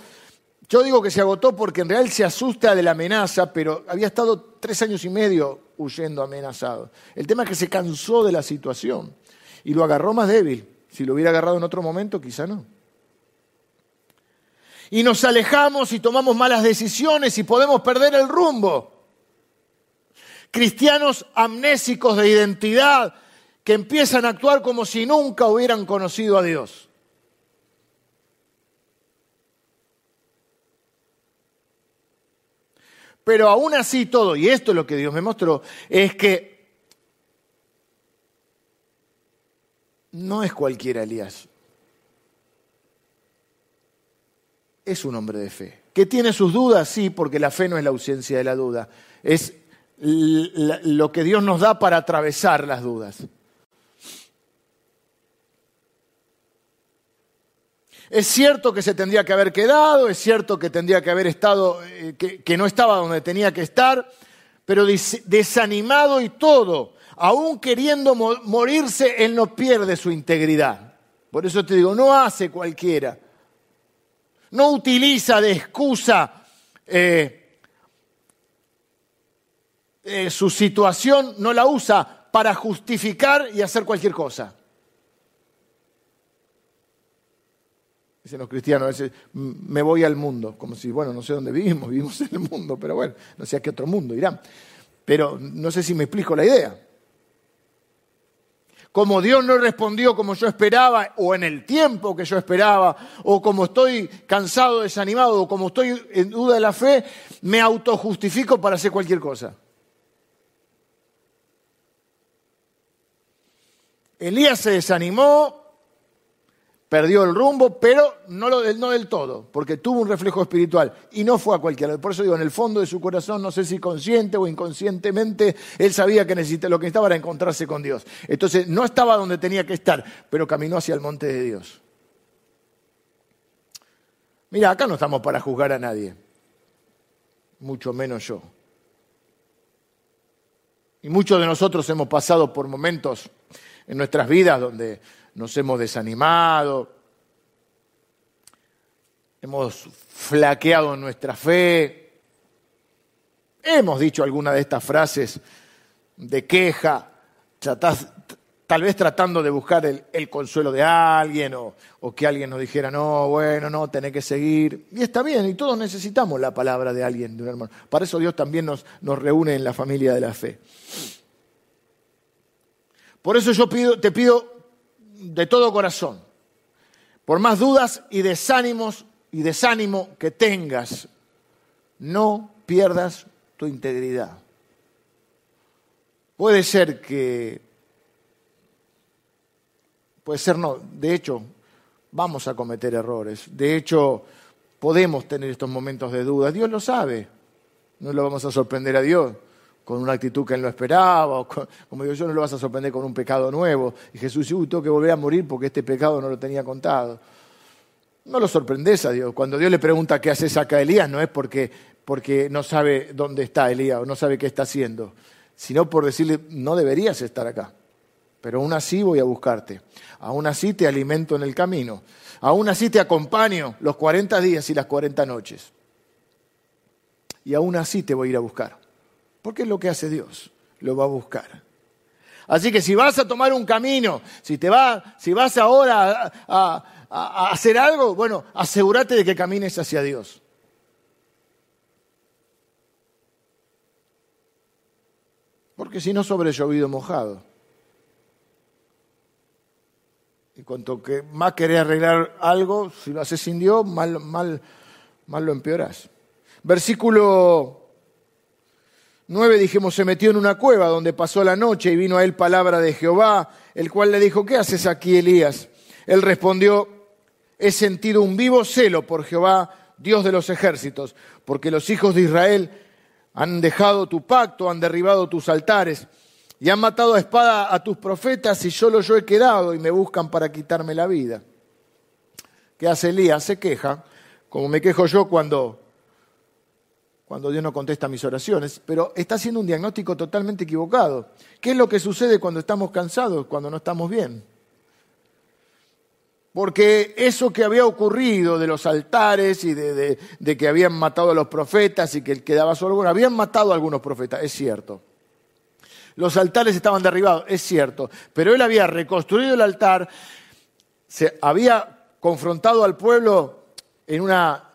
Yo digo que se agotó porque en realidad se asusta de la amenaza, pero había estado tres años y medio huyendo amenazado. El tema es que se cansó de la situación y lo agarró más débil. Si lo hubiera agarrado en otro momento, quizá no. Y nos alejamos y tomamos malas decisiones y podemos perder el rumbo. Cristianos amnésicos de identidad, que empiezan a actuar como si nunca hubieran conocido a Dios. Pero aún así todo, y esto es lo que Dios me mostró, es que no es cualquiera Elías. Es un hombre de fe. ¿Que tiene sus dudas? Sí, porque la fe no es la ausencia de la duda. Es lo que Dios nos da para atravesar las dudas. Es cierto que se tendría que haber quedado, es cierto que tendría que haber estado, eh, que, no estaba donde tenía que estar, pero desanimado y todo, aún queriendo morirse, él no pierde su integridad. Por eso te digo, no hace cualquiera. No utiliza de excusa eh, eh, su situación, no la usa para justificar y hacer cualquier cosa. Dicen los cristianos a veces, me voy al mundo, como si, bueno, no sé dónde vivimos, [LAUGHS] vivimos en el mundo, pero bueno, no sé a qué otro mundo irán. Pero no sé si me explico la idea. como Dios no respondió como yo esperaba, o en el tiempo que yo esperaba, o como estoy cansado, desanimado, o como estoy en duda de la fe, me autojustifico para hacer cualquier cosa. Elías se desanimó, perdió el rumbo, pero no, lo, no, del todo, porque tuvo un reflejo espiritual y no fue a cualquiera. Por eso digo, en el fondo de su corazón, no sé si consciente o inconscientemente, él sabía que necesitaba, lo que necesitaba era encontrarse con Dios. Entonces no estaba donde tenía que estar, pero caminó hacia el monte de Dios. Mira, acá no estamos para juzgar a nadie, mucho menos yo. Y muchos de nosotros hemos pasado por momentos en nuestras vidas donde nos hemos desanimado, hemos flaqueado en nuestra fe, hemos dicho alguna de estas frases de queja, tal vez tratando de buscar el, consuelo de alguien o, que alguien nos dijera, no, bueno, no, tenés que seguir. Y está bien, y todos necesitamos la palabra de alguien, de un hermano. Para eso Dios también nos, reúne en la familia de la fe. Por eso yo te pido de todo corazón, por más dudas y desánimos y desánimo que tengas, no pierdas tu integridad. Puede ser que, puede ser no, de hecho, vamos a cometer errores, de hecho, podemos tener estos momentos de dudas, Dios lo sabe, no lo vamos a sorprender a Dios con una actitud que él no esperaba, o como digo yo, no lo vas a sorprender con un pecado nuevo. Y Jesús dice, uy, tengo que volver a morir porque este pecado no lo tenía contado. No lo sorprendes a Dios. Cuando Dios le pregunta qué haces acá Elías, no es porque, porque no sabe dónde está Elías o no sabe qué está haciendo, sino por decirle, no deberías estar acá. Pero aún así voy a buscarte. Aún así te alimento en el camino. Aún así te acompaño los 40 días y las 40 noches. Y aún así te voy a ir a buscar. Porque es lo que hace Dios, lo va a buscar. Así que si vas a tomar un camino, si, te va, si vas ahora a, hacer algo, bueno, asegúrate de que camines hacia Dios. Porque si no, sobre llovido mojado. Y cuanto que más querés arreglar algo, si lo haces sin Dios, mal, mal, mal lo empeorás. Versículo 9 dijimos, se metió en una cueva donde pasó la noche y vino a él palabra de Jehová, el cual le dijo, ¿qué haces aquí, Elías? Él respondió, he sentido un vivo celo por Jehová, Dios de los ejércitos, porque los hijos de Israel han dejado tu pacto, han derribado tus altares y han matado a espada a tus profetas y solo yo he quedado y me buscan para quitarme la vida. ¿Qué hace Elías? Se queja, como me quejo yo cuando cuando Dios no contesta mis oraciones, pero está haciendo un diagnóstico totalmente equivocado. ¿Qué es lo que sucede cuando estamos cansados, cuando no estamos bien? Porque eso que había ocurrido de los altares y de, que habían matado a los profetas y que quedaba solo, bueno, habían matado a algunos profetas, es cierto. Los altares estaban derribados, es cierto, pero él había reconstruido el altar, se había confrontado al pueblo en una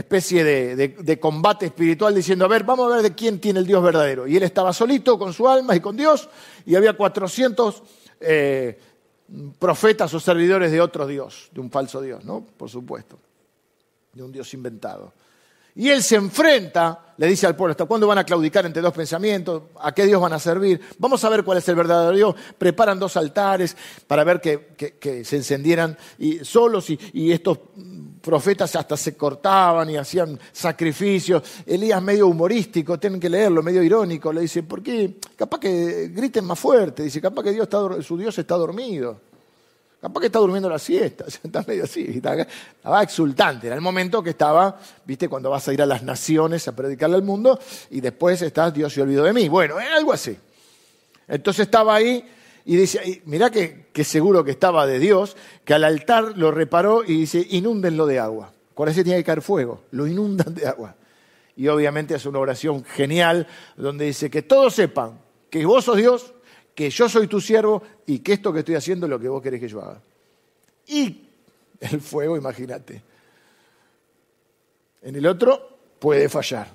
especie de, combate espiritual diciendo, a ver, vamos a ver de quién tiene el Dios verdadero. Y él estaba solito con su alma y con Dios y había 400 eh, profetas o servidores de otro Dios, de un falso Dios, ¿no? Por supuesto, de un Dios inventado. Y él se enfrenta, le dice al pueblo, ¿hasta cuándo van a claudicar entre dos pensamientos? ¿A qué Dios van a servir? Vamos a ver cuál es el verdadero Dios. Preparan dos altares para ver que, se encendieran y solos y estos profetas hasta se cortaban y hacían sacrificios. Elías medio humorístico, tienen que leerlo, medio irónico, le dice, ¿por qué? Capaz que griten más fuerte, dice, capaz que Dios está, su Dios está dormido. Capaz que está durmiendo la siesta, [LAUGHS] está medio así, estaba exultante. Era el momento que estaba, viste, cuando vas a ir a las naciones a predicarle al mundo y después estás, Dios se olvidó de mí. Bueno, algo así. Entonces estaba ahí y dice, mirá que, seguro que estaba de Dios, que al altar lo reparó y dice, inúndenlo de agua. Cuando ese tiene que caer fuego, lo inundan de agua. Y obviamente es una oración genial donde dice que todos sepan que vos sos Dios, que yo soy tu siervo y que esto que estoy haciendo es lo que vos querés que yo haga. Y el fuego, imagínate. En el otro puede fallar.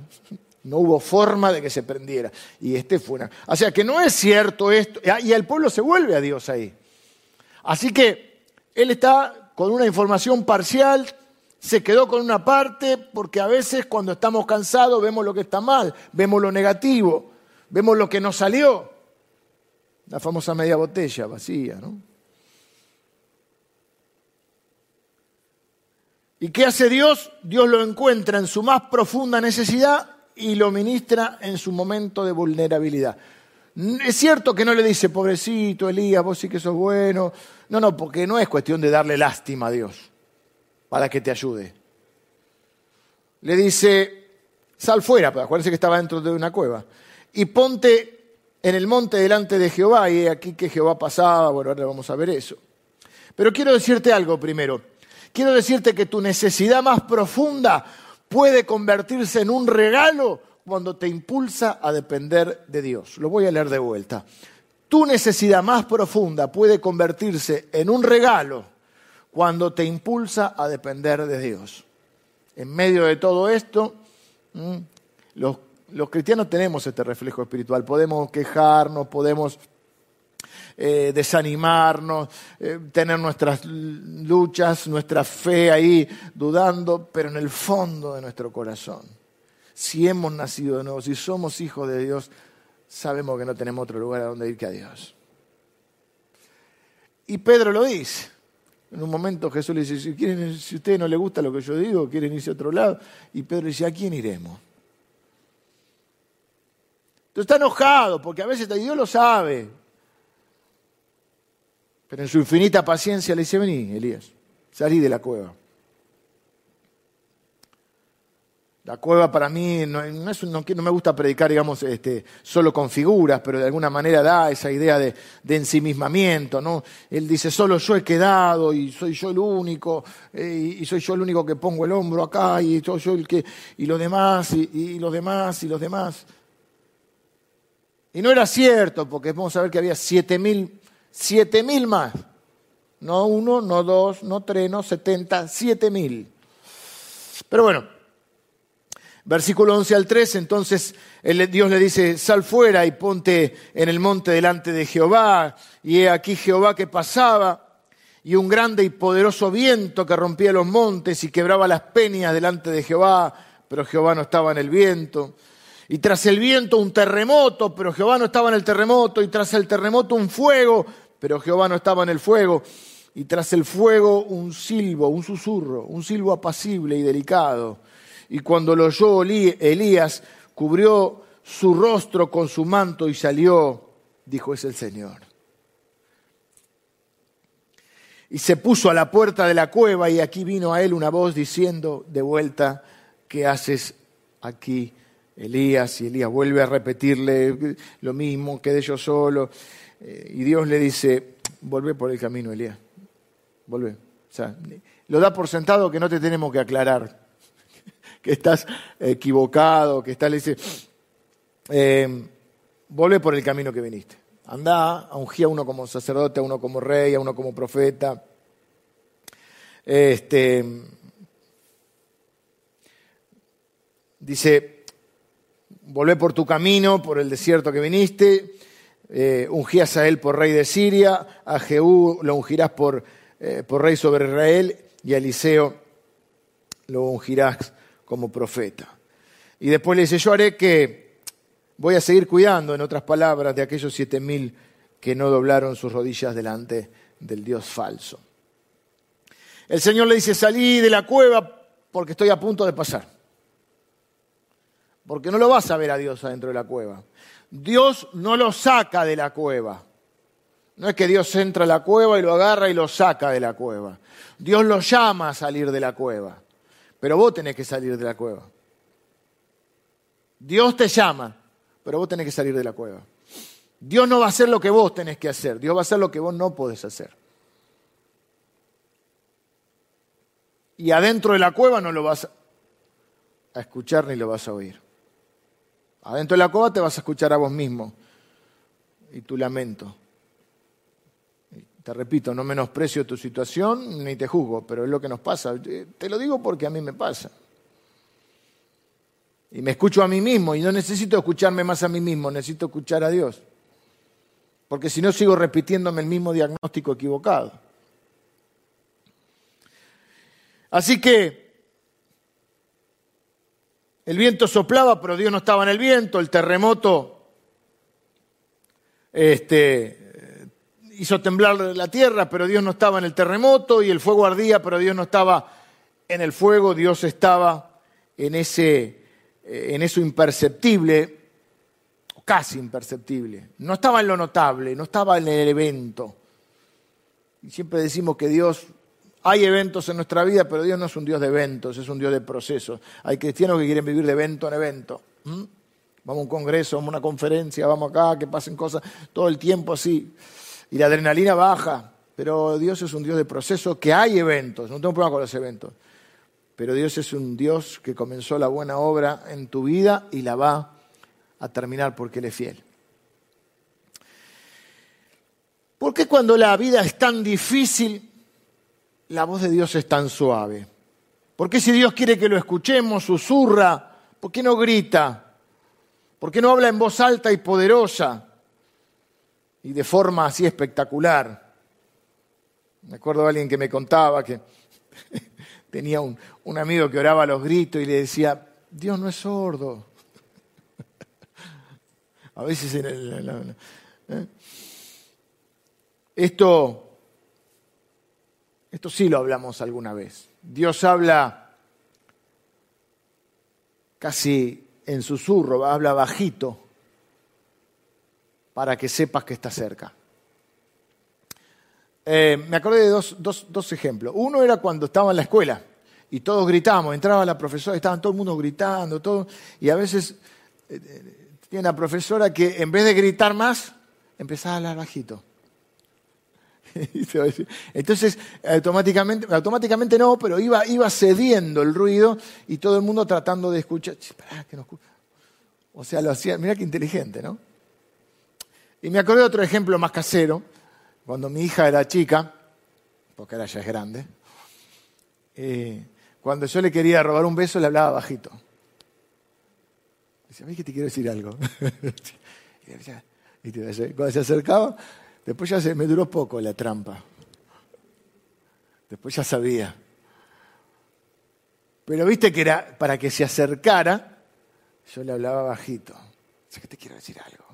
No hubo forma de que se prendiera. Y este fue una... O sea que no es cierto esto. Y el pueblo se vuelve a Dios ahí. Así que él está con una información parcial, se quedó con una parte, porque a veces cuando estamos cansados vemos lo que está mal, vemos lo negativo, vemos lo que nos salió. La famosa media botella vacía, ¿no? ¿Y qué hace Dios? Dios lo encuentra en su más profunda necesidad y lo ministra en su momento de vulnerabilidad. Es cierto que no le dice, pobrecito Elías, vos sí que sos bueno. No, no, porque no es cuestión de darle lástima a Dios para que te ayude. Le dice, sal fuera, pero acuérdense que estaba dentro de una cueva, y ponte en el monte delante de Jehová, y aquí que Jehová pasaba, bueno, ahora vamos a ver eso. Pero quiero decirte algo primero. Quiero decirte que tu necesidad más profunda puede convertirse en un regalo cuando te impulsa a depender de Dios. Lo voy a leer de vuelta. Tu necesidad más profunda puede convertirse en un regalo cuando te impulsa a depender de Dios. En medio de todo esto, los, los cristianos tenemos este reflejo espiritual. Podemos quejarnos, podemos eh, desanimarnos, eh, tener nuestras luchas, nuestra fe ahí dudando, pero en el fondo de nuestro corazón, si hemos nacido de nuevo, si somos hijos de Dios, sabemos que no tenemos otro lugar a donde ir que a Dios. Y Pedro lo dice. En un momento Jesús le dice, si, quieren, a ustedes no les gusta lo que yo digo, quieren irse a otro lado. Y Pedro dice, ¿a quién iremos? Entonces está enojado, porque a veces Dios lo sabe, pero en su infinita paciencia le dice, vení, Elías, salí de la cueva. La cueva para mí no, es, no, me gusta predicar, digamos, este, solo con figuras, pero de alguna manera da esa idea de, ensimismamiento, ¿no? Él dice, solo yo he quedado y soy yo el único, eh, y soy yo el único que pongo el hombro acá, y soy yo el que, y los demás, y, y los demás, y los demás. Y no era cierto, porque vamos a ver que había siete mil Siete mil más. No uno, no dos, no tres, no setenta, siete mil. Pero bueno, versículo 11 al 3, entonces Dios le dice, sal fuera y ponte en el monte delante de Jehová. Y he aquí Jehová que pasaba, y un grande y poderoso viento que rompía los montes y quebraba las peñas delante de Jehová, pero Jehová no estaba en el viento. Y tras el viento un terremoto, pero Jehová no estaba en el terremoto. Y tras el terremoto un fuego, pero Jehová no estaba en el fuego, y tras el fuego un silbo, un susurro, un silbo apacible y delicado. Y cuando lo oyó Elías, cubrió su rostro con su manto y salió, dijo, es el Señor. Y se puso a la puerta de la cueva y aquí vino a él una voz diciendo de vuelta, ¿qué haces aquí, Elías? Y Elías vuelve a repetirle lo mismo, quedé yo solo. Eh, y Dios le dice, volvé por el camino, Elías, volvé. O sea, lo da por sentado que no te tenemos que aclarar, [LAUGHS] que estás equivocado, que estás, le dice, eh, volvé por el camino que viniste. Anda, ungí a uno como sacerdote, a uno como rey, a uno como profeta. Este, dice, volvé por tu camino, por el desierto que viniste, eh, ungías a él por rey de Siria, a Jehú lo ungirás por, eh, por rey sobre Israel y a Eliseo lo ungirás como profeta. Y después le dice, yo haré que voy a seguir cuidando, en otras palabras, de aquellos siete mil que no doblaron sus rodillas delante del Dios falso. El Señor le dice, salí de la cueva porque estoy a punto de pasar. Porque no lo vas a ver a Dios adentro de la cueva. Dios no lo saca de la cueva. No es que Dios entra a la cueva y lo agarra y lo saca de la cueva. Dios lo llama a salir de la cueva. Pero vos tenés que salir de la cueva. Dios te llama, pero vos tenés que salir de la cueva. Dios no va a hacer lo que vos tenés que hacer. Dios va a hacer lo que vos no podés hacer. Y adentro de la cueva no lo vas a escuchar ni lo vas a oír. Adentro de la cueva te vas a escuchar a vos mismo y tu lamento. Te repito, no menosprecio tu situación ni te juzgo, pero es lo que nos pasa. Te lo digo porque a mí me pasa. Y me escucho a mí mismo y no necesito escucharme más a mí mismo, necesito escuchar a Dios. Porque si no sigo repitiéndome el mismo diagnóstico equivocado. Así que el viento soplaba, pero Dios no estaba en el viento, el terremoto este, hizo temblar la tierra, pero Dios no estaba en el terremoto, y el fuego ardía, pero Dios no estaba en el fuego, Dios estaba en, ese, en eso imperceptible, casi imperceptible. No estaba en lo notable, no estaba en el evento. Y siempre decimos que Dios hay eventos en nuestra vida, pero Dios no es un Dios de eventos, es un Dios de procesos. Hay cristianos que quieren vivir de evento en evento. Vamos a un congreso, vamos a una conferencia, vamos acá, que pasen cosas todo el tiempo así. Y la adrenalina baja, pero Dios es un Dios de proceso, que hay eventos, no tengo problema con los eventos. Pero Dios es un Dios que comenzó la buena obra en tu vida y la va a terminar porque Él es fiel. ¿Por qué cuando la vida es tan difícil la voz de Dios es tan suave? ¿Por qué si Dios quiere que lo escuchemos, susurra? ¿Por qué no grita? ¿Por qué no habla en voz alta y poderosa y de forma así espectacular? Me acuerdo de alguien que me contaba que [LAUGHS] tenía un, amigo que oraba a los gritos y le decía, Dios no es sordo. [LAUGHS] a veces en. ¿eh? Esto esto sí lo hablamos alguna vez. Dios habla casi en susurro, habla bajito para que sepas que está cerca. Eh, me acordé de dos, ejemplos. Uno era cuando estaba en la escuela y todos gritábamos, entraba la profesora, estaban todo el mundo gritando, todo, y a veces eh, eh, tiene una profesora que en vez de gritar más, empezaba a hablar bajito. [LAUGHS] Entonces, automáticamente, automáticamente no, pero iba, iba cediendo el ruido y todo el mundo tratando de escuchar. O sea, lo hacía, mira qué inteligente, ¿no? Y me acordé de otro ejemplo más casero, cuando mi hija era chica, porque ahora ya es grande, eh, cuando yo le quería robar un beso le hablaba bajito. Dice, ¿ves que te quiero decir algo? [LAUGHS] y cuando se acercaba, Después ya se me duró poco la trampa. Después ya sabía. Pero viste que era para que se acercara, yo le hablaba bajito. O que te quiero decir algo.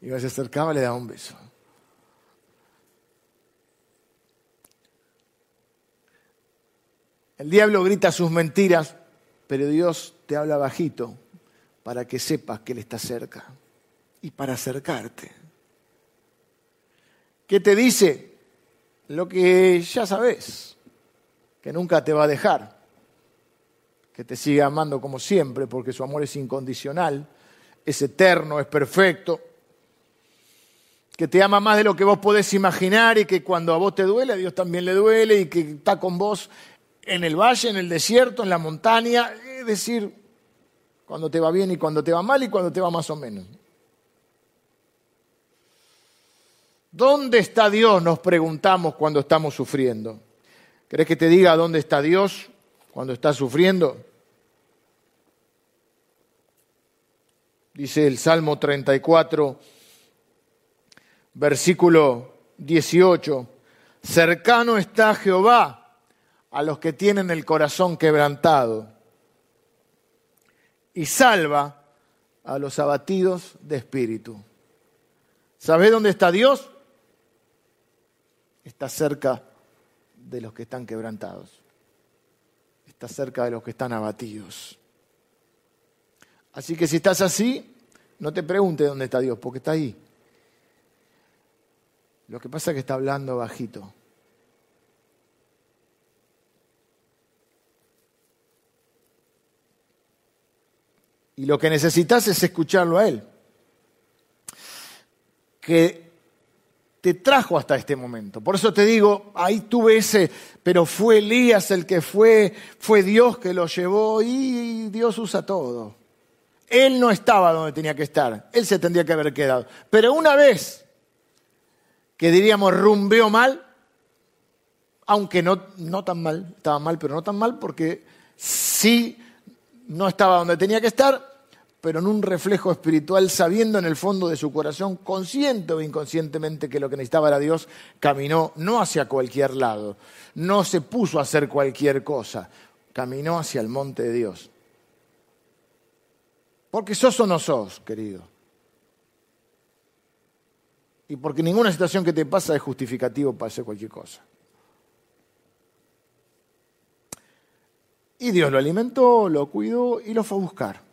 Y cuando se acercaba le daba un beso. El diablo grita sus mentiras, pero Dios te habla bajito para que sepas que Él está cerca y para acercarte. ¿Qué te dice? Lo que ya sabes, que nunca te va a dejar, que te sigue amando como siempre, porque su amor es incondicional, es eterno, es perfecto, que te ama más de lo que vos podés imaginar y que cuando a vos te duele, a Dios también le duele y que está con vos en el valle, en el desierto, en la montaña, es decir, cuando te va bien y cuando te va mal y cuando te va más o menos. ¿Dónde está Dios? Nos preguntamos cuando estamos sufriendo. ¿Querés que te diga dónde está Dios cuando estás sufriendo? Dice el Salmo 34, versículo 18, cercano está Jehová a los que tienen el corazón quebrantado y salva a los abatidos de espíritu. ¿Sabés dónde está Dios? Está cerca de los que están quebrantados, está cerca de los que están abatidos. Así que si estás así, no te preguntes dónde está Dios, porque está ahí. Lo que pasa es que está hablando bajito. Y lo que necesitas es escucharlo a Él. Que te trajo hasta este momento. Por eso te digo, ahí tuve ese, pero fue Elías el que fue, fue Dios que lo llevó y Dios usa todo. Él no estaba donde tenía que estar, él se tendría que haber quedado. Pero una vez que diríamos rumbeó mal, aunque no, no tan mal, estaba mal, pero no tan mal porque sí no estaba donde tenía que estar, pero en un reflejo espiritual, sabiendo en el fondo de su corazón, consciente o inconscientemente que lo que necesitaba era Dios, caminó no hacia cualquier lado, no se puso a hacer cualquier cosa, caminó hacia el monte de Dios. Porque sos o no sos, querido. Y porque ninguna situación que te pasa es justificativo para hacer cualquier cosa. Y Dios lo alimentó, lo cuidó y lo fue a buscar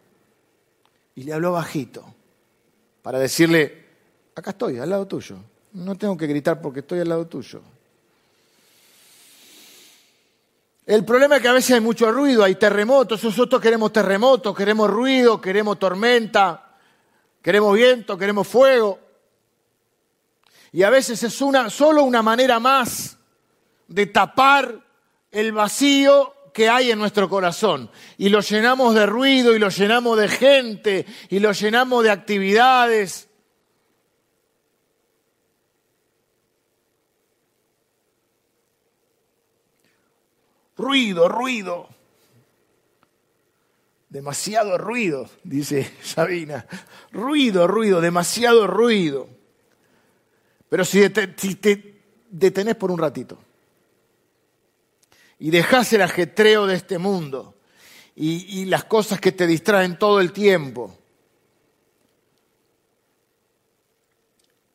y le habló bajito para decirle, acá estoy, al lado tuyo. No tengo que gritar porque estoy al lado tuyo. El problema es que a veces hay mucho ruido, hay terremotos, nosotros queremos terremotos, queremos ruido, queremos tormenta, queremos viento, queremos fuego. Y a veces es una, solo una manera más de tapar el vacío que hay en nuestro corazón y lo llenamos de ruido y lo llenamos de gente y lo llenamos de actividades. Ruido, ruido. Demasiado ruido, dice Sabina. Ruido, ruido, demasiado ruido. Pero si te, si te detenés por un ratito y dejas el ajetreo de este mundo y, las cosas que te distraen todo el tiempo.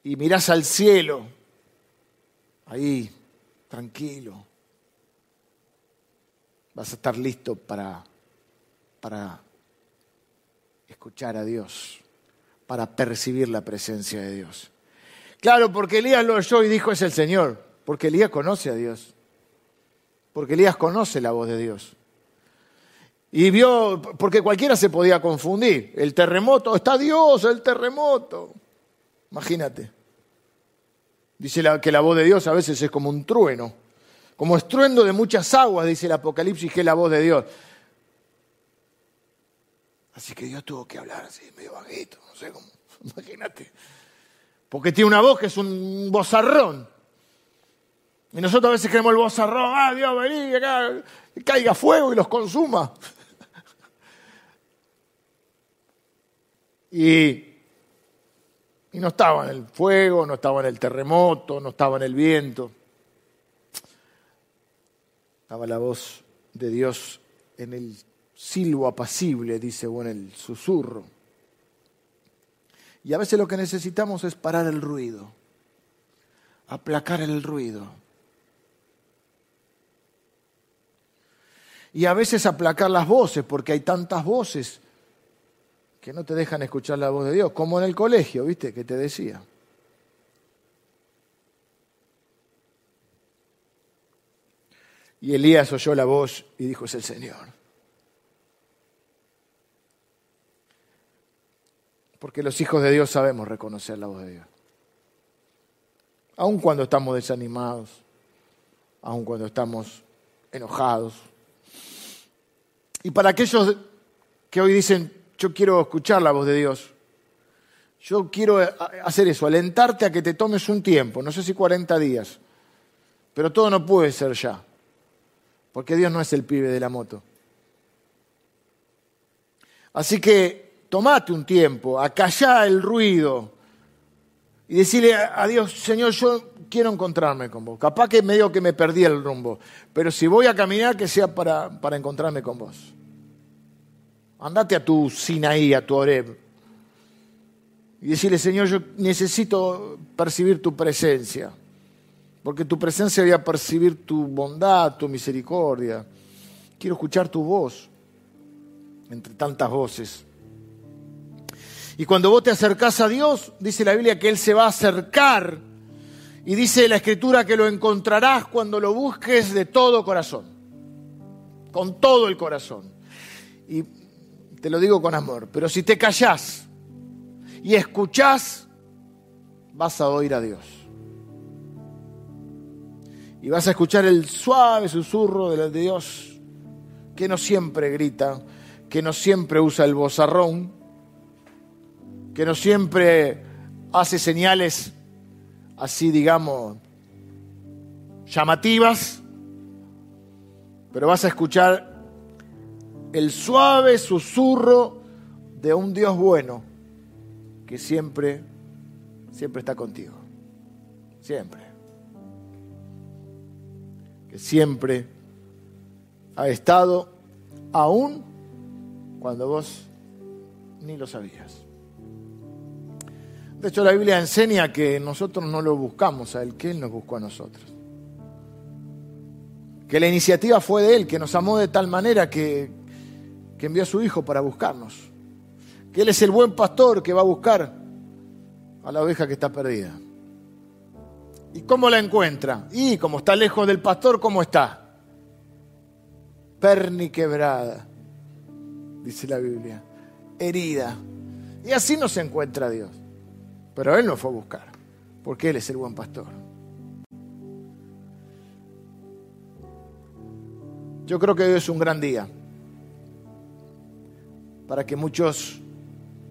Y mirás al cielo, ahí, tranquilo. Vas a estar listo para, para escuchar a Dios, para percibir la presencia de Dios. Claro, porque Elías lo oyó y dijo es el Señor, porque Elías conoce a Dios porque Elías conoce la voz de Dios. Y vio, porque cualquiera se podía confundir. El terremoto, está Dios, el terremoto. Imagínate. Dice que la voz de Dios a veces es como un trueno, como estruendo de muchas aguas, dice el Apocalipsis, que es la voz de Dios. Así que Dios tuvo que hablar así, medio bajito, no sé cómo, [LAUGHS] imagínate. Porque tiene una voz que es un bozarrón. Y nosotros a veces queremos el bozarrón, ah, Dios, vení, acá, caiga fuego y los consuma. [LAUGHS] Y, y no estaba en el fuego, no estaba en el terremoto, no estaba en el viento. Estaba la voz de Dios en el silbo apacible, dice, o en el susurro. Y a veces lo que necesitamos es parar el ruido, aplacar el ruido y a veces aplacar las voces, porque hay tantas voces que no te dejan escuchar la voz de Dios, como en el colegio, ¿viste? Que te decía. Y Elías oyó la voz y dijo, es el Señor. Porque los hijos de Dios sabemos reconocer la voz de Dios. Aun cuando estamos desanimados, aun cuando estamos enojados, y para aquellos que hoy dicen, yo quiero escuchar la voz de Dios, yo quiero hacer eso, alentarte a que te tomes un tiempo, no sé si 40 días, pero todo no puede ser ya, porque Dios no es el pibe de la moto. Así que tomate un tiempo, acallá el ruido y decirle a Dios, Señor, yo quiero encontrarme con vos. Capaz que medio que me perdí el rumbo, pero si voy a caminar, que sea para, para encontrarme con vos. Andate a tu Sinaí, a tu Oreb. Y decirle, Señor, yo necesito percibir tu presencia. Porque tu presencia voy a percibir tu bondad, tu misericordia. Quiero escuchar tu voz entre tantas voces. Y cuando vos te acercás a Dios, dice la Biblia que Él se va a acercar. Y dice la Escritura que lo encontrarás cuando lo busques de todo corazón. Con todo el corazón. Y te lo digo con amor, pero si te callás y escuchás, vas a oír a Dios. Y vas a escuchar el suave susurro de Dios, que no siempre grita, que no siempre usa el bozarrón, que no siempre hace señales así, digamos, llamativas, pero vas a escuchar el suave susurro de un Dios bueno que siempre, siempre está contigo. Siempre. Que siempre ha estado aún cuando vos ni lo sabías. De hecho, la Biblia enseña que nosotros no lo buscamos a Él, que Él nos buscó a nosotros. Que la iniciativa fue de Él, que nos amó de tal manera que, que envió a su Hijo para buscarnos. Que Él es el buen pastor que va a buscar a la oveja que está perdida. ¿Y cómo la encuentra? Y como está lejos del pastor, ¿cómo está? Perniquebrada, dice la Biblia, herida. Y así no se encuentra Dios. Pero Él nos fue a buscar, porque Él es el buen pastor. Yo creo que hoy es un gran día para que muchos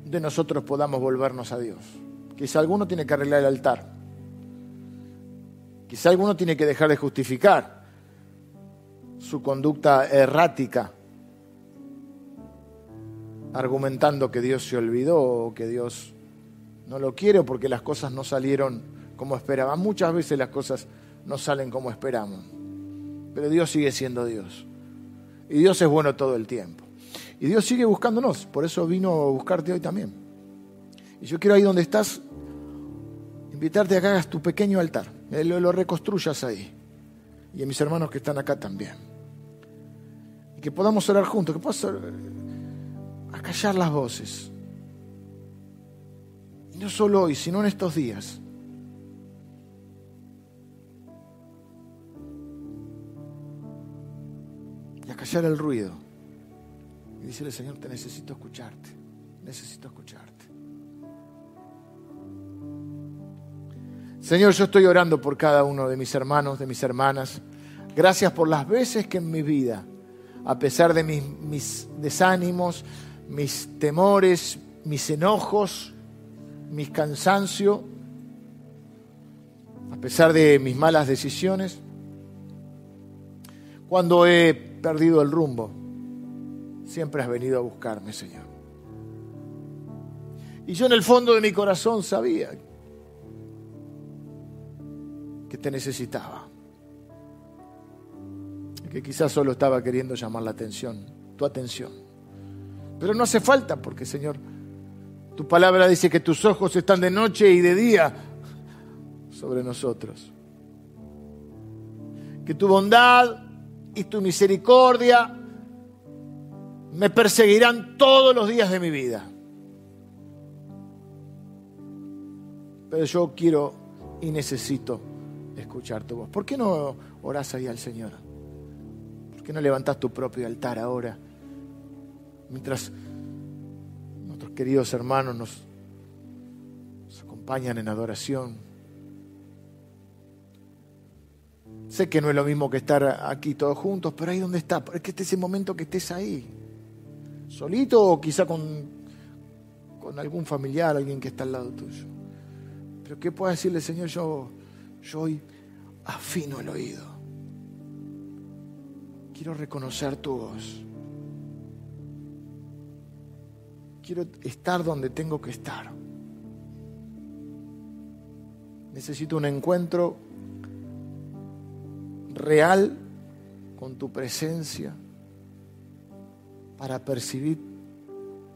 de nosotros podamos volvernos a Dios. Quizá alguno tiene que arreglar el altar. Quizá alguno tiene que dejar de justificar su conducta errática, argumentando que Dios se olvidó o que Dios no lo quiere porque las cosas no salieron como esperaban. Muchas veces las cosas no salen como esperamos, pero Dios sigue siendo Dios. Y Dios es bueno todo el tiempo. Y Dios sigue buscándonos, por eso vino a buscarte hoy también. Y yo quiero ahí donde estás, invitarte a que hagas tu pequeño altar, eh, lo, lo reconstruyas ahí. Y a mis hermanos que están acá también. Y que podamos orar juntos, que puedas acallar las voces. Y no solo hoy, sino en estos días. Y acallar el ruido. Y decirle, Señor, te necesito escucharte. Necesito escucharte. Señor, yo estoy orando por cada uno de mis hermanos, de mis hermanas. Gracias por las veces que en mi vida, a pesar de mis, mis desánimos, mis temores, mis enojos, mis cansancios, a pesar de mis malas decisiones, cuando he perdido el rumbo, siempre has venido a buscarme, Señor. Y yo en el fondo de mi corazón sabía que te necesitaba. Que quizás solo estaba queriendo llamar la atención, tu atención. Pero no hace falta porque, Señor, tu palabra dice que tus ojos están de noche y de día sobre nosotros. Que tu bondad y tu misericordia me perseguirán todos los días de mi vida. Pero yo quiero y necesito escuchar tu voz. ¿Por qué no orás ahí al Señor? ¿Por qué no levantas tu propio altar ahora? Mientras queridos hermanos nos, acompañan en adoración. Sé que no es lo mismo que estar aquí todos juntos, pero ahí donde está, es que este es el momento que estés ahí solito o quizá con, con algún familiar, alguien que está al lado tuyo. Pero ¿qué puedes decirle, Señor? Yo, yo hoy afino el oído. Quiero reconocer tu voz. Quiero estar donde tengo que estar. Necesito un encuentro real con tu presencia para percibir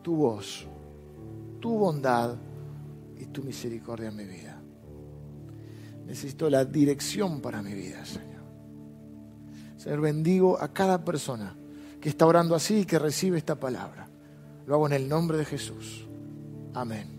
tu voz, tu bondad y tu misericordia en mi vida. Necesito la dirección para mi vida, Señor. Señor, bendigo a cada persona que está orando así y que recibe esta palabra. Lo hago en el nombre de Jesús. Amén.